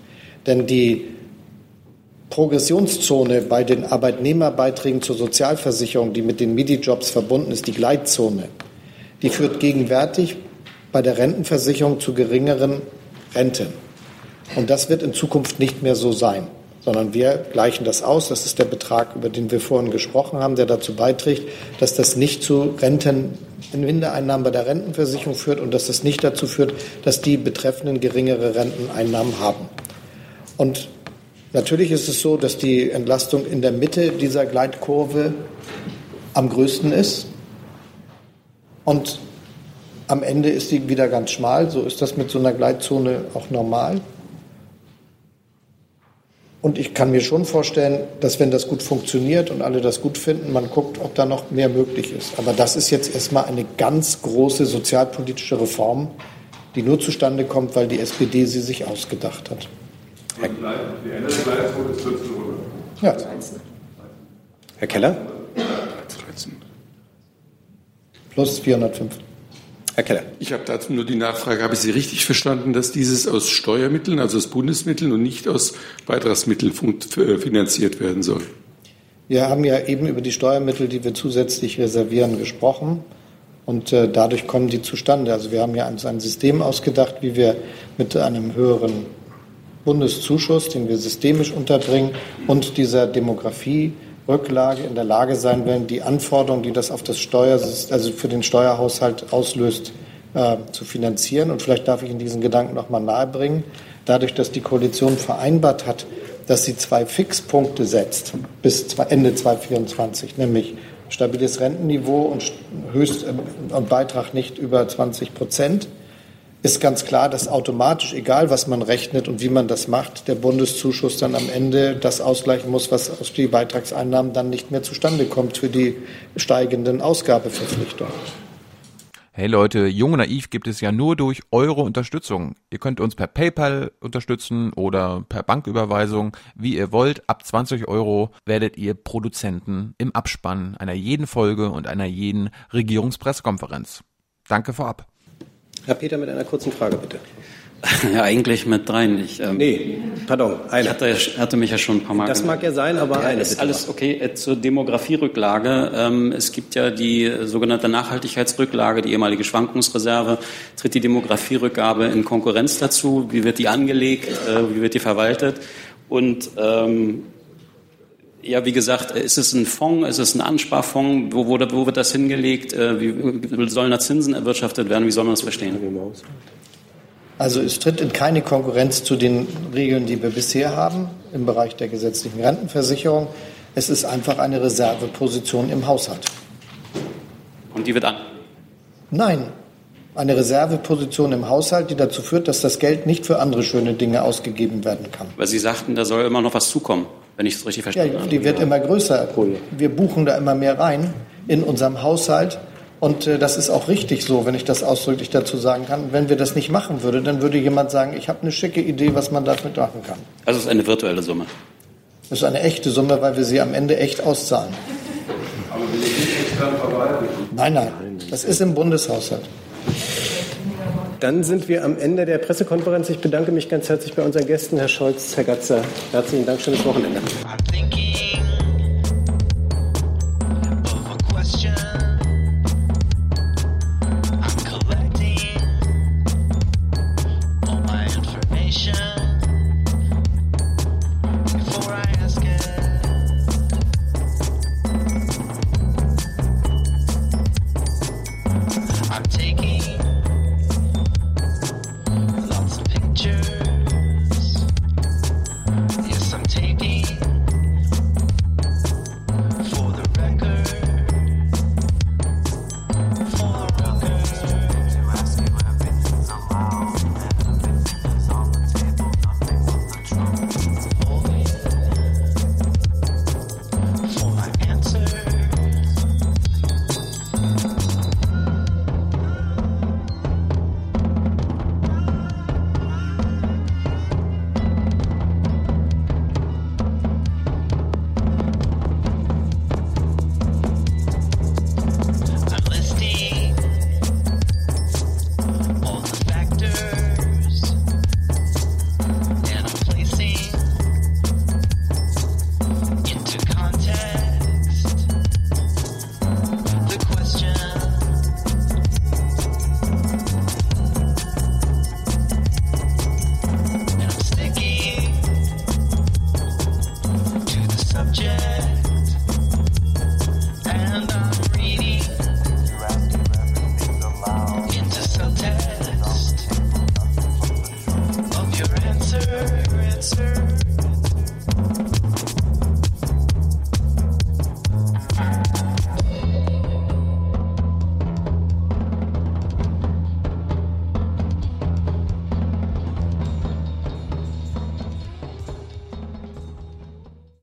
Denn die Progressionszone bei den Arbeitnehmerbeiträgen zur Sozialversicherung, die mit den MIDI-Jobs verbunden ist, die Gleitzone, die führt gegenwärtig bei der Rentenversicherung zu geringeren Renten. Und das wird in Zukunft nicht mehr so sein, sondern wir gleichen das aus. Das ist der Betrag, über den wir vorhin gesprochen haben, der dazu beiträgt, dass das nicht zu Renten Mindereinnahmen bei der Rentenversicherung führt und dass das nicht dazu führt, dass die Betreffenden geringere Renteneinnahmen haben. Und natürlich ist es so, dass die Entlastung in der Mitte dieser Gleitkurve am größten ist. Und am Ende ist sie wieder ganz schmal. So ist das mit so einer Gleitzone auch normal. Und ich kann mir schon vorstellen, dass wenn das gut funktioniert und alle das gut finden, man guckt, ob da noch mehr möglich ist. Aber das ist jetzt erstmal eine ganz große sozialpolitische Reform, die nur zustande kommt, weil die SPD sie sich ausgedacht hat. Die Ende der Gleitzone ist 1400. Ja. Herr Keller? Plus 405. Herr Keller. Ich habe dazu nur die Nachfrage, habe ich Sie richtig verstanden, dass dieses aus Steuermitteln, also aus Bundesmitteln und nicht aus Beitragsmitteln äh, finanziert werden soll? Wir haben ja eben über die Steuermittel, die wir zusätzlich reservieren, gesprochen. Und äh, dadurch kommen die zustande. Also wir haben ja uns ein System ausgedacht, wie wir mit einem höheren Bundeszuschuss, den wir systemisch unterbringen, und dieser Demografierücklage in der Lage sein werden, die Anforderungen, die das auf das Steuer, also für den Steuerhaushalt auslöst, äh, zu finanzieren. Und vielleicht darf ich Ihnen diesen Gedanken noch mal nahebringen. Dadurch, dass die Koalition vereinbart hat, dass sie zwei Fixpunkte setzt bis Ende 2024, nämlich stabiles Rentenniveau und, Höchst, äh, und Beitrag nicht über 20 Prozent, ist ganz klar, dass automatisch, egal was man rechnet und wie man das macht, der Bundeszuschuss dann am Ende das ausgleichen muss, was aus den Beitragseinnahmen dann nicht mehr zustande kommt für die steigenden Ausgabeverpflichtungen. Hey Leute, Jung und Naiv gibt es ja nur durch eure Unterstützung. Ihr könnt uns per PayPal unterstützen oder per Banküberweisung, wie ihr wollt. Ab 20 Euro werdet ihr Produzenten im Abspann einer jeden Folge und einer jeden Regierungspressekonferenz. Danke vorab. Herr Peter mit einer kurzen Frage, bitte. Ja, eigentlich mit dreien. Ich, ähm, nee, pardon, eine. Ich hatte, hatte, mich ja schon ein paar Mal. Das mag ja sein, aber ja, eine. Ist alles okay. Äh, zur Demografierücklage. Ähm, es gibt ja die sogenannte Nachhaltigkeitsrücklage, die ehemalige Schwankungsreserve. Tritt die Demografierückgabe in Konkurrenz dazu? Wie wird die angelegt? Äh, wie wird die verwaltet? Und ähm, ja, wie gesagt, ist es ein Fonds, ist es ein Ansparfonds? Wo, wo, wo wird das hingelegt? Äh, wie sollen da Zinsen erwirtschaftet werden? Wie soll man das verstehen? Also es tritt in keine Konkurrenz zu den Regeln, die wir bisher haben im Bereich der gesetzlichen Rentenversicherung. Es ist einfach eine Reserveposition im Haushalt. Und die wird an? Nein, eine Reserveposition im Haushalt, die dazu führt, dass das Geld nicht für andere schöne Dinge ausgegeben werden kann. Weil Sie sagten, da soll immer noch was zukommen, wenn ich es richtig verstanden ja, habe. Die wird immer größer. Wir buchen da immer mehr rein in unserem Haushalt. Und äh, das ist auch richtig so, wenn ich das ausdrücklich dazu sagen kann. Wenn wir das nicht machen würden, dann würde jemand sagen, ich habe eine schicke Idee, was man damit machen kann. Also es ist eine virtuelle Summe. Das ist eine echte Summe, weil wir sie am Ende echt auszahlen. Aber wir nicht extern verwalten. Nein, nein, das ist im Bundeshaushalt. Dann sind wir am Ende der Pressekonferenz. Ich bedanke mich ganz herzlich bei unseren Gästen, Herr Scholz, Herr Gatzer. Herzlichen Dank, schönes Wochenende.